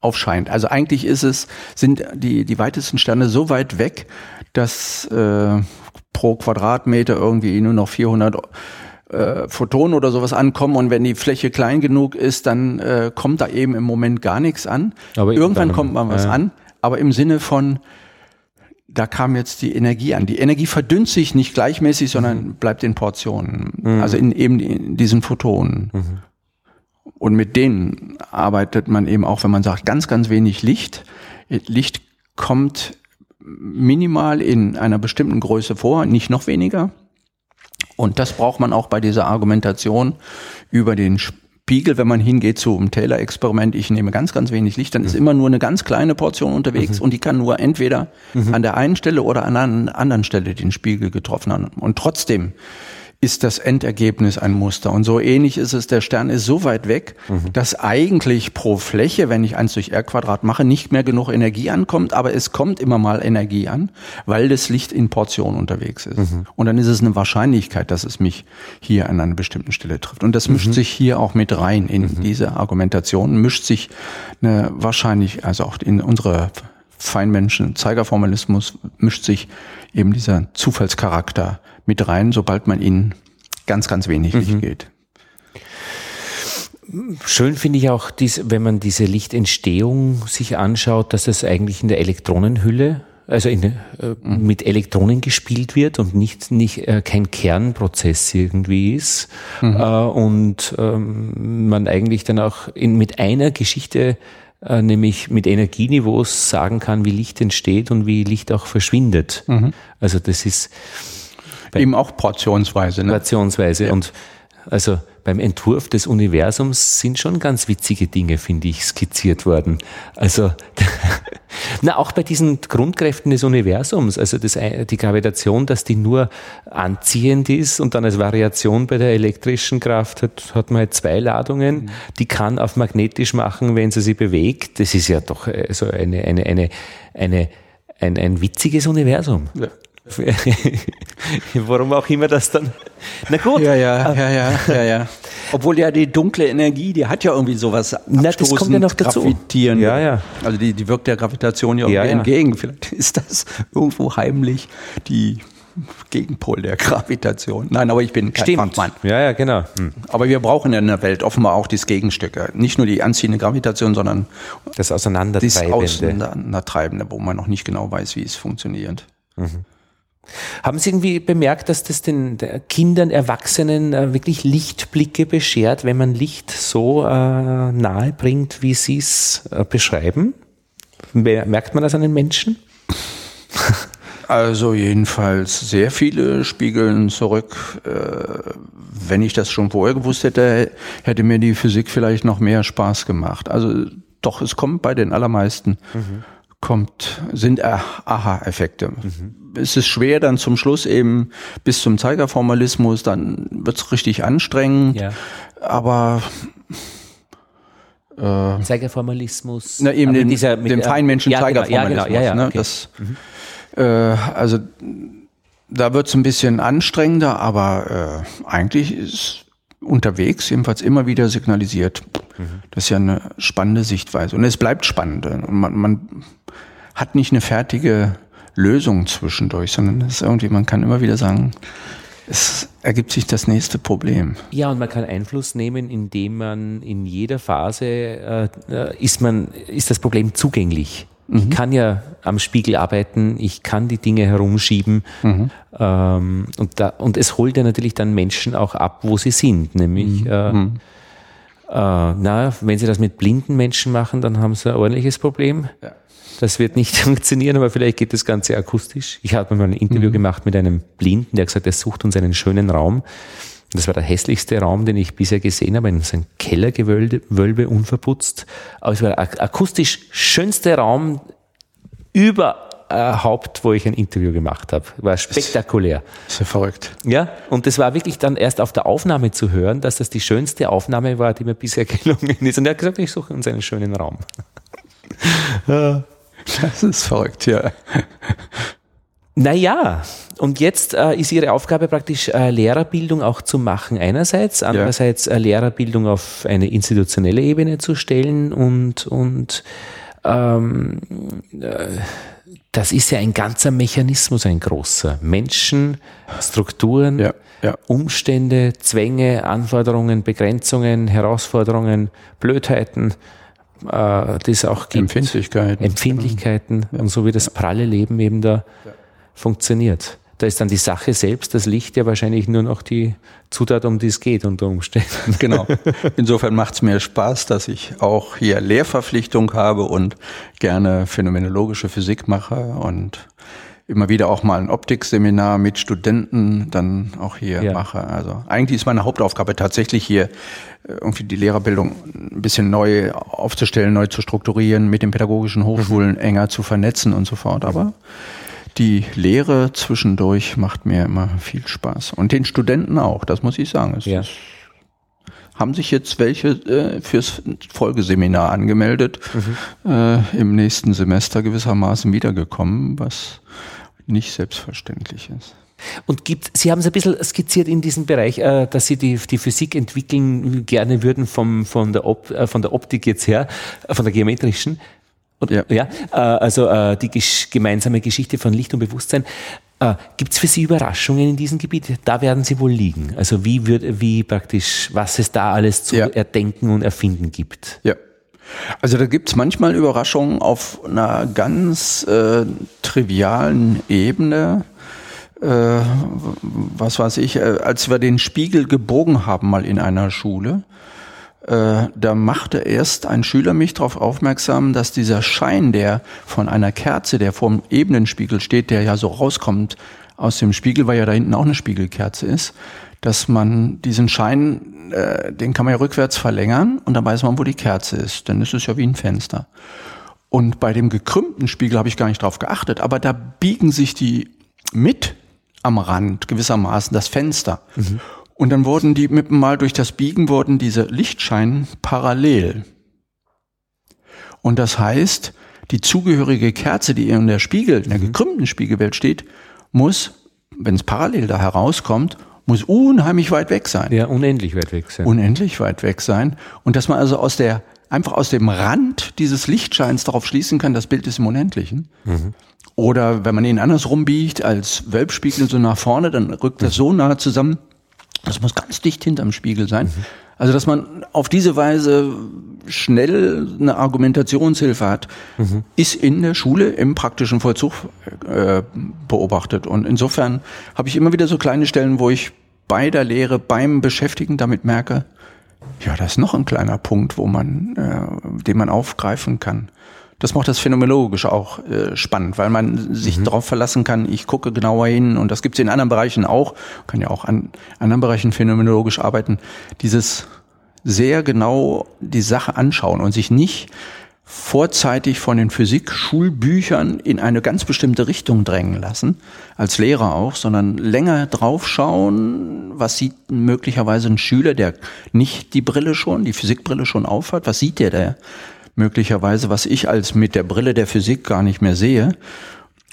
aufscheint. Also eigentlich ist es, sind die, die weitesten Sterne so weit weg, dass äh, pro Quadratmeter irgendwie nur noch 400 äh, Photonen oder sowas ankommen und wenn die Fläche klein genug ist, dann äh, kommt da eben im Moment gar nichts an. Aber Irgendwann kommt mal was äh, an, aber im Sinne von da kam jetzt die Energie an. Die Energie verdünnt sich nicht gleichmäßig, sondern mhm. bleibt in Portionen. Mhm. Also in eben in diesen Photonen. Mhm. Und mit denen arbeitet man eben auch, wenn man sagt, ganz, ganz wenig Licht. Licht kommt minimal in einer bestimmten Größe vor, nicht noch weniger. Und das braucht man auch bei dieser Argumentation über den Spiegel, wenn man hingeht zum Taylor-Experiment, ich nehme ganz, ganz wenig Licht, dann ist mhm. immer nur eine ganz kleine Portion unterwegs mhm. und die kann nur entweder mhm. an der einen Stelle oder an einer anderen Stelle den Spiegel getroffen haben. Und trotzdem ist das Endergebnis ein Muster. Und so ähnlich ist es, der Stern ist so weit weg, mhm. dass eigentlich pro Fläche, wenn ich eins durch R Quadrat mache, nicht mehr genug Energie ankommt, aber es kommt immer mal Energie an, weil das Licht in Portionen unterwegs ist. Mhm. Und dann ist es eine Wahrscheinlichkeit, dass es mich hier an einer bestimmten Stelle trifft. Und das mischt mhm. sich hier auch mit rein in mhm. diese Argumentation, mischt sich eine wahrscheinlich, also auch in unsere Feinmenschen, Zeigerformalismus mischt sich eben dieser Zufallscharakter mit rein, sobald man ihnen ganz, ganz wenig mhm. Licht geht. Schön finde ich auch, dies, wenn man diese Lichtentstehung sich anschaut, dass es eigentlich in der Elektronenhülle, also in, äh, mhm. mit Elektronen gespielt wird und nicht, nicht äh, kein Kernprozess irgendwie ist. Mhm. Äh, und ähm, man eigentlich dann auch in, mit einer Geschichte äh, nämlich mit Energieniveaus sagen kann, wie Licht entsteht und wie Licht auch verschwindet. Mhm. Also das ist eben auch portionsweise. Ne? Portionsweise ja. und also beim Entwurf des Universums sind schon ganz witzige Dinge, finde ich, skizziert worden. Also, na, auch bei diesen Grundkräften des Universums, also das, die Gravitation, dass die nur anziehend ist und dann als Variation bei der elektrischen Kraft hat, hat man halt zwei Ladungen, mhm. die kann auf magnetisch machen, wenn sie sich bewegt. Das ist ja doch äh, so eine, eine, eine, eine, ein, ein witziges Universum. Ja. Warum auch immer das dann. Na gut. Ja, ja, ja, ja, ja, ja. Obwohl ja die dunkle Energie, die hat ja irgendwie sowas Na, das kommt ja noch dazu. Gravitieren. Ja, ja. Also die, die wirkt der Gravitation ja, ja, ja entgegen. Vielleicht ist das irgendwo heimlich die Gegenpol der Gravitation. Nein, aber ich bin kein Stimmt. Fachmann. Ja, ja, genau. Hm. Aber wir brauchen ja in der Welt offenbar auch das Gegenstück. Nicht nur die anziehende Gravitation, sondern das Auseinandertreibende. Das Auseinandertreibende, wo man noch nicht genau weiß, wie es funktioniert. Mhm. Haben Sie irgendwie bemerkt, dass das den Kindern, Erwachsenen äh, wirklich Lichtblicke beschert, wenn man Licht so äh, nahe bringt, wie Sie es äh, beschreiben? Merkt man das an den Menschen? Also jedenfalls sehr viele spiegeln zurück. Wenn ich das schon vorher gewusst hätte, hätte mir die Physik vielleicht noch mehr Spaß gemacht. Also doch, es kommt bei den allermeisten. Mhm kommt, sind Aha-Effekte. Mhm. Es ist schwer dann zum Schluss eben bis zum Zeigerformalismus, dann wird's richtig anstrengend. Ja. Aber äh, Zeigerformalismus. Na, eben den, dieser, mit, dem Feinmenschen ja, Zeigerformalismus. Genau, ja, genau, ja, ja, ne? okay. das, mhm. äh, also da wird's ein bisschen anstrengender, aber äh, eigentlich ist unterwegs jedenfalls immer wieder signalisiert. Mhm. Das ist ja eine spannende Sichtweise. Und es bleibt spannend. Man, man hat nicht eine fertige Lösung zwischendurch, sondern es ist irgendwie, man kann immer wieder sagen, es ergibt sich das nächste Problem. Ja, und man kann Einfluss nehmen, indem man in jeder Phase äh, äh ist man ist das Problem zugänglich. Mhm. Ich kann ja am Spiegel arbeiten, ich kann die Dinge herumschieben mhm. ähm, und, da, und es holt ja natürlich dann Menschen auch ab, wo sie sind, nämlich mhm. äh, mhm. äh, na, wenn sie das mit blinden Menschen machen, dann haben sie ein ordentliches Problem. Ja. Das wird nicht funktionieren, aber vielleicht geht das Ganze akustisch. Ich habe mal ein Interview mhm. gemacht mit einem Blinden, der gesagt, er sucht uns einen schönen Raum. Das war der hässlichste Raum, den ich bisher gesehen habe, in so einem Kellergewölbe, unverputzt. Aber es war der akustisch schönste Raum überhaupt, wo ich ein Interview gemacht habe. War spektakulär. Sehr verrückt. Ja, und das war wirklich dann erst auf der Aufnahme zu hören, dass das die schönste Aufnahme war, die mir bisher gelungen ist. Und er hat gesagt, ich suche uns einen schönen Raum. Das ist verrückt, ja. Naja, und jetzt äh, ist Ihre Aufgabe praktisch äh, Lehrerbildung auch zu machen einerseits, andererseits äh, Lehrerbildung auf eine institutionelle Ebene zu stellen und, und ähm, äh, das ist ja ein ganzer Mechanismus, ein großer. Menschen, Strukturen, ja, ja. Umstände, Zwänge, Anforderungen, Begrenzungen, Herausforderungen, Blödheiten, äh, die es auch gibt. Empfindlichkeiten. Empfindlichkeiten ja. und so wie das pralle Leben eben da funktioniert. Da ist dann die Sache selbst, das Licht ja wahrscheinlich nur noch die Zutat, um die es geht unter Umständen. Genau. Insofern macht es mir Spaß, dass ich auch hier Lehrverpflichtung habe und gerne phänomenologische Physik mache und immer wieder auch mal ein Optikseminar mit Studenten dann auch hier ja. mache. Also eigentlich ist meine Hauptaufgabe tatsächlich hier äh, irgendwie die Lehrerbildung ein bisschen neu aufzustellen, neu zu strukturieren, mit den pädagogischen Hochschulen mhm. enger zu vernetzen und so fort. Aber die Lehre zwischendurch macht mir immer viel Spaß. Und den Studenten auch, das muss ich sagen. Es ja. ist, haben sich jetzt welche äh, fürs Folgeseminar angemeldet, mhm. äh, im nächsten Semester gewissermaßen wiedergekommen, was nicht selbstverständlich ist. Und gibt, Sie haben es ein bisschen skizziert in diesem Bereich, äh, dass Sie die, die Physik entwickeln gerne würden vom, von, der Op, äh, von der Optik jetzt her, äh, von der geometrischen. Und, ja. ja also die gemeinsame Geschichte von Licht und Bewusstsein. Gibt es für Sie Überraschungen in diesem Gebiet? Da werden Sie wohl liegen. Also wie wird, wie praktisch, was es da alles zu ja. erdenken und erfinden gibt. Ja. Also da gibt's manchmal Überraschungen auf einer ganz äh, trivialen Ebene. Äh, was weiß ich, äh, als wir den Spiegel gebogen haben mal in einer Schule, äh, da machte erst ein Schüler mich darauf aufmerksam, dass dieser Schein, der von einer Kerze, der vorm Ebenenspiegel steht, der ja so rauskommt aus dem Spiegel, weil ja da hinten auch eine Spiegelkerze ist, dass man diesen Schein, äh, den kann man ja rückwärts verlängern und dann weiß man, wo die Kerze ist. Dann ist es ja wie ein Fenster. Und bei dem gekrümmten Spiegel habe ich gar nicht drauf geachtet, aber da biegen sich die mit am Rand gewissermaßen das Fenster. Mhm. Und dann wurden die mit mal durch das Biegen wurden diese Lichtscheinen parallel. Und das heißt, die zugehörige Kerze, die in der Spiegel, in der mhm. gekrümmten Spiegelwelt steht, muss, wenn es parallel da herauskommt, muss unheimlich weit weg sein. Ja, unendlich weit weg sein. Unendlich weit weg sein. Und dass man also aus der, einfach aus dem Rand dieses Lichtscheins darauf schließen kann, das Bild ist im Unendlichen. Mhm. Oder wenn man ihn andersrum biegt, als Wölbspiegel so nach vorne, dann rückt das so nah zusammen. Das muss ganz dicht hinterm Spiegel sein. Mhm. Also, dass man auf diese Weise schnell eine Argumentationshilfe hat, mhm. ist in der Schule im praktischen Vollzug äh, beobachtet. Und insofern habe ich immer wieder so kleine Stellen, wo ich bei der Lehre, beim Beschäftigen damit merke, ja, da ist noch ein kleiner Punkt, wo man, äh, den man aufgreifen kann. Das macht das phänomenologisch auch äh, spannend, weil man sich mhm. darauf verlassen kann, ich gucke genauer hin und das gibt es in anderen Bereichen auch, kann ja auch an anderen Bereichen phänomenologisch arbeiten, dieses sehr genau die Sache anschauen und sich nicht vorzeitig von den Physik-Schulbüchern in eine ganz bestimmte Richtung drängen lassen, als Lehrer auch, sondern länger draufschauen, was sieht möglicherweise ein Schüler, der nicht die Brille schon, die Physikbrille schon aufhat, was sieht der, der möglicherweise, was ich als mit der Brille der Physik gar nicht mehr sehe.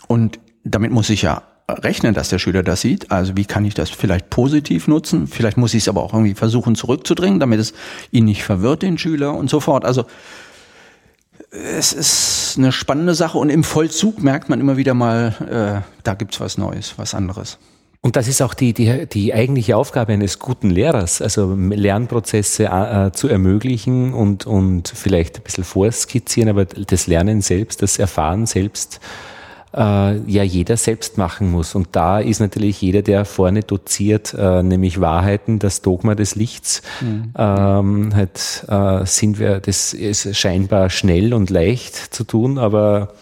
Und damit muss ich ja rechnen, dass der Schüler das sieht. Also wie kann ich das vielleicht positiv nutzen? Vielleicht muss ich es aber auch irgendwie versuchen zurückzudrängen, damit es ihn nicht verwirrt, den Schüler und so fort. Also es ist eine spannende Sache und im Vollzug merkt man immer wieder mal, äh, da gibt's was Neues, was anderes. Und das ist auch die, die, die eigentliche Aufgabe eines guten Lehrers, also Lernprozesse äh, zu ermöglichen und, und vielleicht ein bisschen vorskizzieren, aber das Lernen selbst, das Erfahren selbst, äh, ja jeder selbst machen muss. Und da ist natürlich jeder, der vorne doziert, äh, nämlich Wahrheiten, das Dogma des Lichts, mhm. ähm, halt, äh, sind wir, das ist scheinbar schnell und leicht zu tun, aber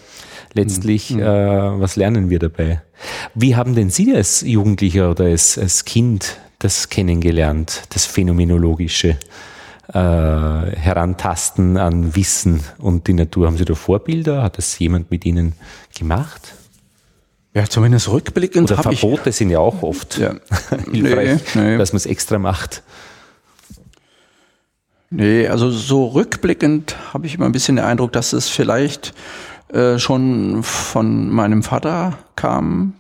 letztlich, mhm. äh, was lernen wir dabei? Wie haben denn Sie als Jugendlicher oder als, als Kind das kennengelernt, das Phänomenologische? Äh, herantasten an Wissen und die Natur. Haben Sie da Vorbilder? Hat das jemand mit Ihnen gemacht? Ja, zumindest rückblickend. Oder Verbote ich, sind ja auch oft ja, hilfreich, nee, nee. dass man es extra macht. Nee, also so rückblickend habe ich immer ein bisschen den Eindruck, dass es vielleicht äh, schon von meinem Vater kam.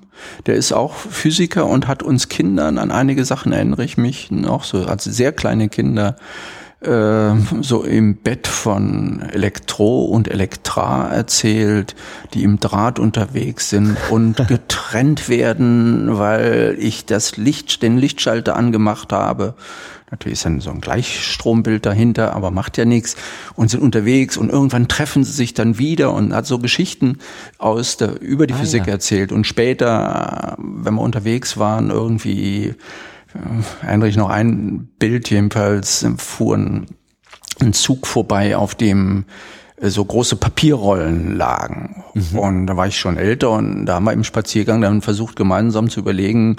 Der ist auch Physiker und hat uns Kindern an einige Sachen erinnere ich mich noch so als sehr kleine Kinder äh, so im Bett von Elektro und Elektra erzählt, die im Draht unterwegs sind und getrennt werden, weil ich das Licht, den Lichtschalter angemacht habe. Natürlich ist dann so ein Gleichstrombild dahinter, aber macht ja nichts und sind unterwegs und irgendwann treffen sie sich dann wieder und hat so Geschichten aus der, über die ah, Physik ja. erzählt und später, wenn wir unterwegs waren, irgendwie erinnere ich noch ein Bild jedenfalls, fuhr ein, ein Zug vorbei, auf dem äh, so große Papierrollen lagen. Mhm. Und da war ich schon älter und da haben wir im Spaziergang dann versucht, gemeinsam zu überlegen,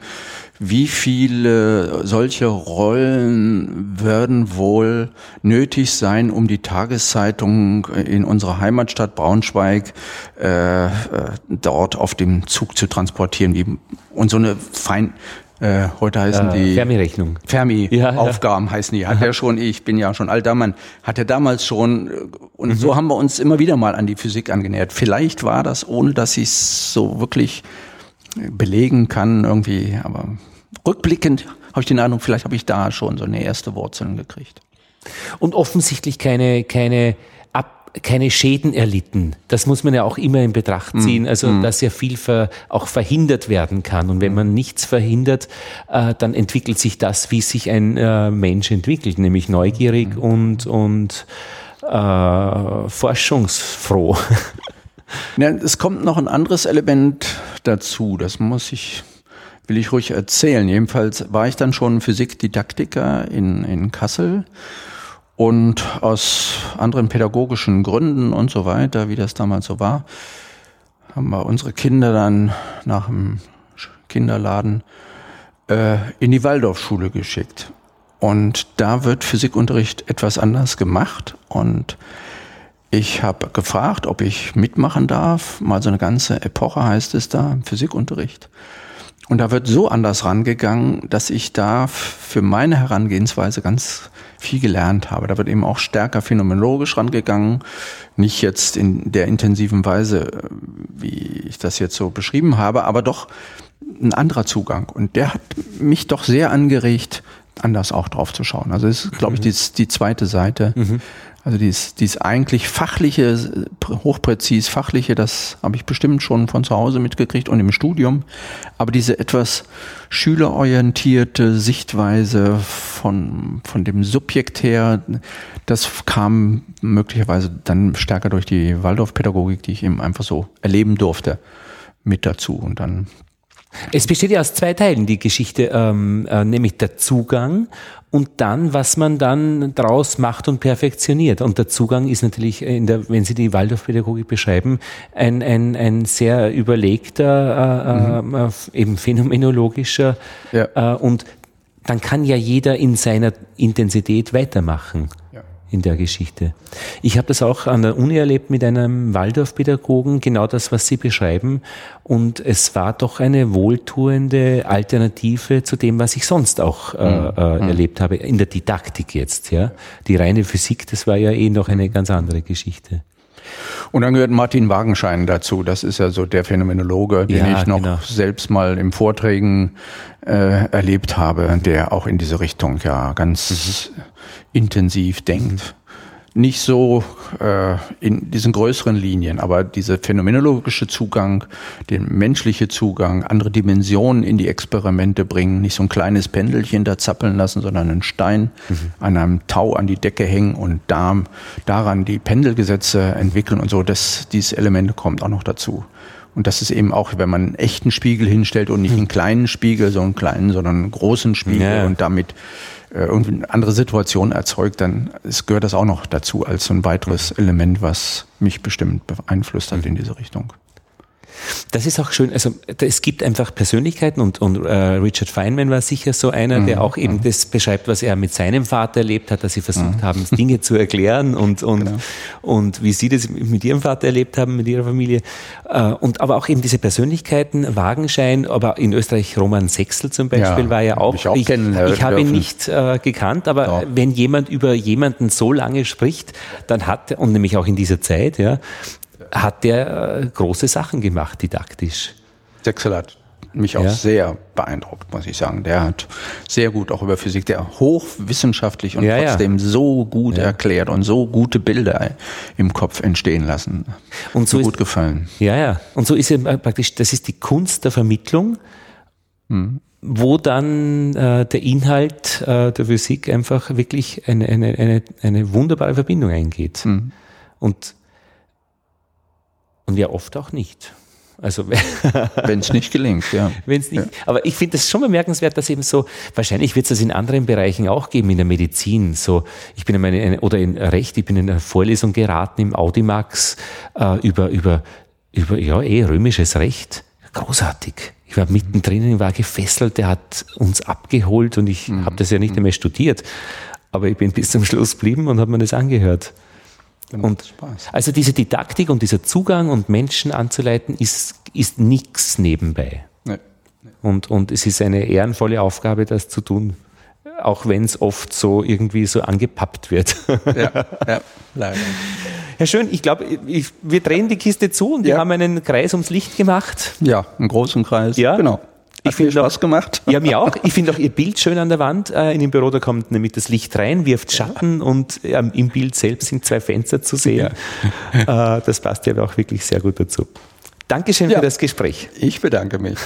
wie viele solche Rollen werden wohl nötig sein, um die Tageszeitung in unserer Heimatstadt Braunschweig äh, äh dort auf dem Zug zu transportieren. Wie, und so eine fein, äh, heute heißen äh, die Fermi-Rechnung. Fermi-Aufgaben ja, ja. heißen die. Hat er schon, ich bin ja schon alter Mann, hat er damals schon. Und mhm. so haben wir uns immer wieder mal an die Physik angenähert. Vielleicht war das, ohne dass ich es so wirklich belegen kann, irgendwie, aber rückblickend habe ich den Eindruck, vielleicht habe ich da schon so eine erste Wurzeln gekriegt. Und offensichtlich keine, keine keine Schäden erlitten. Das muss man ja auch immer in Betracht ziehen, mm, also mm. dass ja viel ver, auch verhindert werden kann. Und wenn mm. man nichts verhindert, äh, dann entwickelt sich das, wie sich ein äh, Mensch entwickelt, nämlich neugierig und, und äh, forschungsfroh. Ja, es kommt noch ein anderes Element dazu, das muss ich will ich ruhig erzählen. Jedenfalls war ich dann schon Physikdidaktiker in, in Kassel und aus anderen pädagogischen Gründen und so weiter, wie das damals so war, haben wir unsere Kinder dann nach dem Kinderladen äh, in die Waldorfschule geschickt. Und da wird Physikunterricht etwas anders gemacht. Und ich habe gefragt, ob ich mitmachen darf. Mal so eine ganze Epoche heißt es da, Physikunterricht. Und da wird so anders rangegangen, dass ich da für meine Herangehensweise ganz viel gelernt habe. Da wird eben auch stärker phänomenologisch rangegangen. Nicht jetzt in der intensiven Weise, wie ich das jetzt so beschrieben habe, aber doch ein anderer Zugang. Und der hat mich doch sehr angeregt, anders auch drauf zu schauen. Also das ist, glaube ich, mhm. die, die zweite Seite. Mhm. Also dies, dies eigentlich fachliche, hochpräzis fachliche, das habe ich bestimmt schon von zu Hause mitgekriegt und im Studium. Aber diese etwas schülerorientierte Sichtweise von, von dem Subjekt her, das kam möglicherweise dann stärker durch die Waldorfpädagogik, die ich eben einfach so erleben durfte, mit dazu. Und dann es besteht ja aus zwei Teilen, die Geschichte, ähm, äh, nämlich der Zugang und dann, was man dann draus macht und perfektioniert. Und der Zugang ist natürlich, in der, wenn Sie die Waldorfpädagogik beschreiben, ein, ein, ein sehr überlegter, äh, mhm. äh, eben phänomenologischer ja. äh, und dann kann ja jeder in seiner Intensität weitermachen in der Geschichte. Ich habe das auch an der Uni erlebt mit einem Waldorfpädagogen, genau das, was Sie beschreiben. Und es war doch eine wohltuende Alternative zu dem, was ich sonst auch äh, mhm. äh, mhm. erlebt habe, in der Didaktik jetzt. Ja, Die reine Physik, das war ja eh noch eine ganz andere Geschichte. Und dann gehört Martin Wagenschein dazu. Das ist ja so der Phänomenologe, den ja, ich noch genau. selbst mal im Vorträgen äh, erlebt habe, der auch in diese Richtung ja ganz mhm. intensiv denkt nicht so äh, in diesen größeren Linien, aber dieser phänomenologische Zugang, der menschliche Zugang, andere Dimensionen in die Experimente bringen, nicht so ein kleines Pendelchen da zappeln lassen, sondern einen Stein mhm. an einem Tau an die Decke hängen und da, daran die Pendelgesetze entwickeln und so, das, dieses Element kommt auch noch dazu. Und das ist eben auch, wenn man einen echten Spiegel hinstellt und nicht einen kleinen Spiegel, so einen kleinen, sondern einen großen Spiegel ja. und damit irgendwie eine andere Situation erzeugt, dann es gehört das auch noch dazu als so ein weiteres Element, was mich bestimmt beeinflusst hat in diese Richtung. Das ist auch schön. Also es gibt einfach Persönlichkeiten und, und äh, Richard Feynman war sicher so einer, mhm. der auch eben mhm. das beschreibt, was er mit seinem Vater erlebt hat, dass sie versucht mhm. haben, Dinge zu erklären und, und, genau. und wie sie das mit ihrem Vater erlebt haben, mit ihrer Familie. Äh, und aber auch eben diese Persönlichkeiten, Wagenschein, aber in Österreich Roman Sechsel zum Beispiel ja, war ja auch. Ich, auch ich, ich habe ihn nicht äh, gekannt, aber ja. wenn jemand über jemanden so lange spricht, dann hat, und nämlich auch in dieser Zeit, ja, hat der äh, große Sachen gemacht, didaktisch. Sechsel hat mich auch ja. sehr beeindruckt, muss ich sagen. Der hat sehr gut auch über Physik, der hochwissenschaftlich und ja, trotzdem ja. so gut erklärt und so gute Bilder im Kopf entstehen lassen. Und so, so gut ist, gefallen. Ja, ja. Und so ist ja praktisch, das ist die Kunst der Vermittlung. Hm wo dann äh, der Inhalt äh, der Physik einfach wirklich eine, eine, eine, eine wunderbare Verbindung eingeht. Mhm. Und, und ja, oft auch nicht. Also wenn es nicht gelingt, ja. Wenn's nicht, ja. Aber ich finde es schon bemerkenswert, dass eben so, wahrscheinlich wird es das in anderen Bereichen auch geben, in der Medizin. So, ich bin in meine, oder in Recht, ich bin in einer Vorlesung geraten im Audimax äh, über, über, über ja, eh römisches Recht. Großartig. Ich war mittendrin, ich war gefesselt, der hat uns abgeholt und ich mhm. habe das ja nicht einmal studiert. Aber ich bin bis zum Schluss geblieben und habe mir das angehört. Und also diese Didaktik und dieser Zugang und Menschen anzuleiten ist, ist nichts nebenbei. Nee. Nee. Und, und es ist eine ehrenvolle Aufgabe, das zu tun, auch wenn es oft so irgendwie so angepappt wird. Ja, ja leider. Herr Schön, ich glaube, wir drehen die Kiste zu und ja. wir haben einen Kreis ums Licht gemacht. Ja, einen großen Kreis. Ja, genau. Ich finde Spaß gemacht. Ja, mir auch. Ich finde auch Ihr Bild schön an der Wand äh, in dem Büro. Da kommt nämlich das Licht rein, wirft Schatten ja. und ähm, im Bild selbst sind zwei Fenster zu sehen. Ja. Äh, das passt ja auch wirklich sehr gut dazu. Dankeschön ja. für das Gespräch. Ich bedanke mich.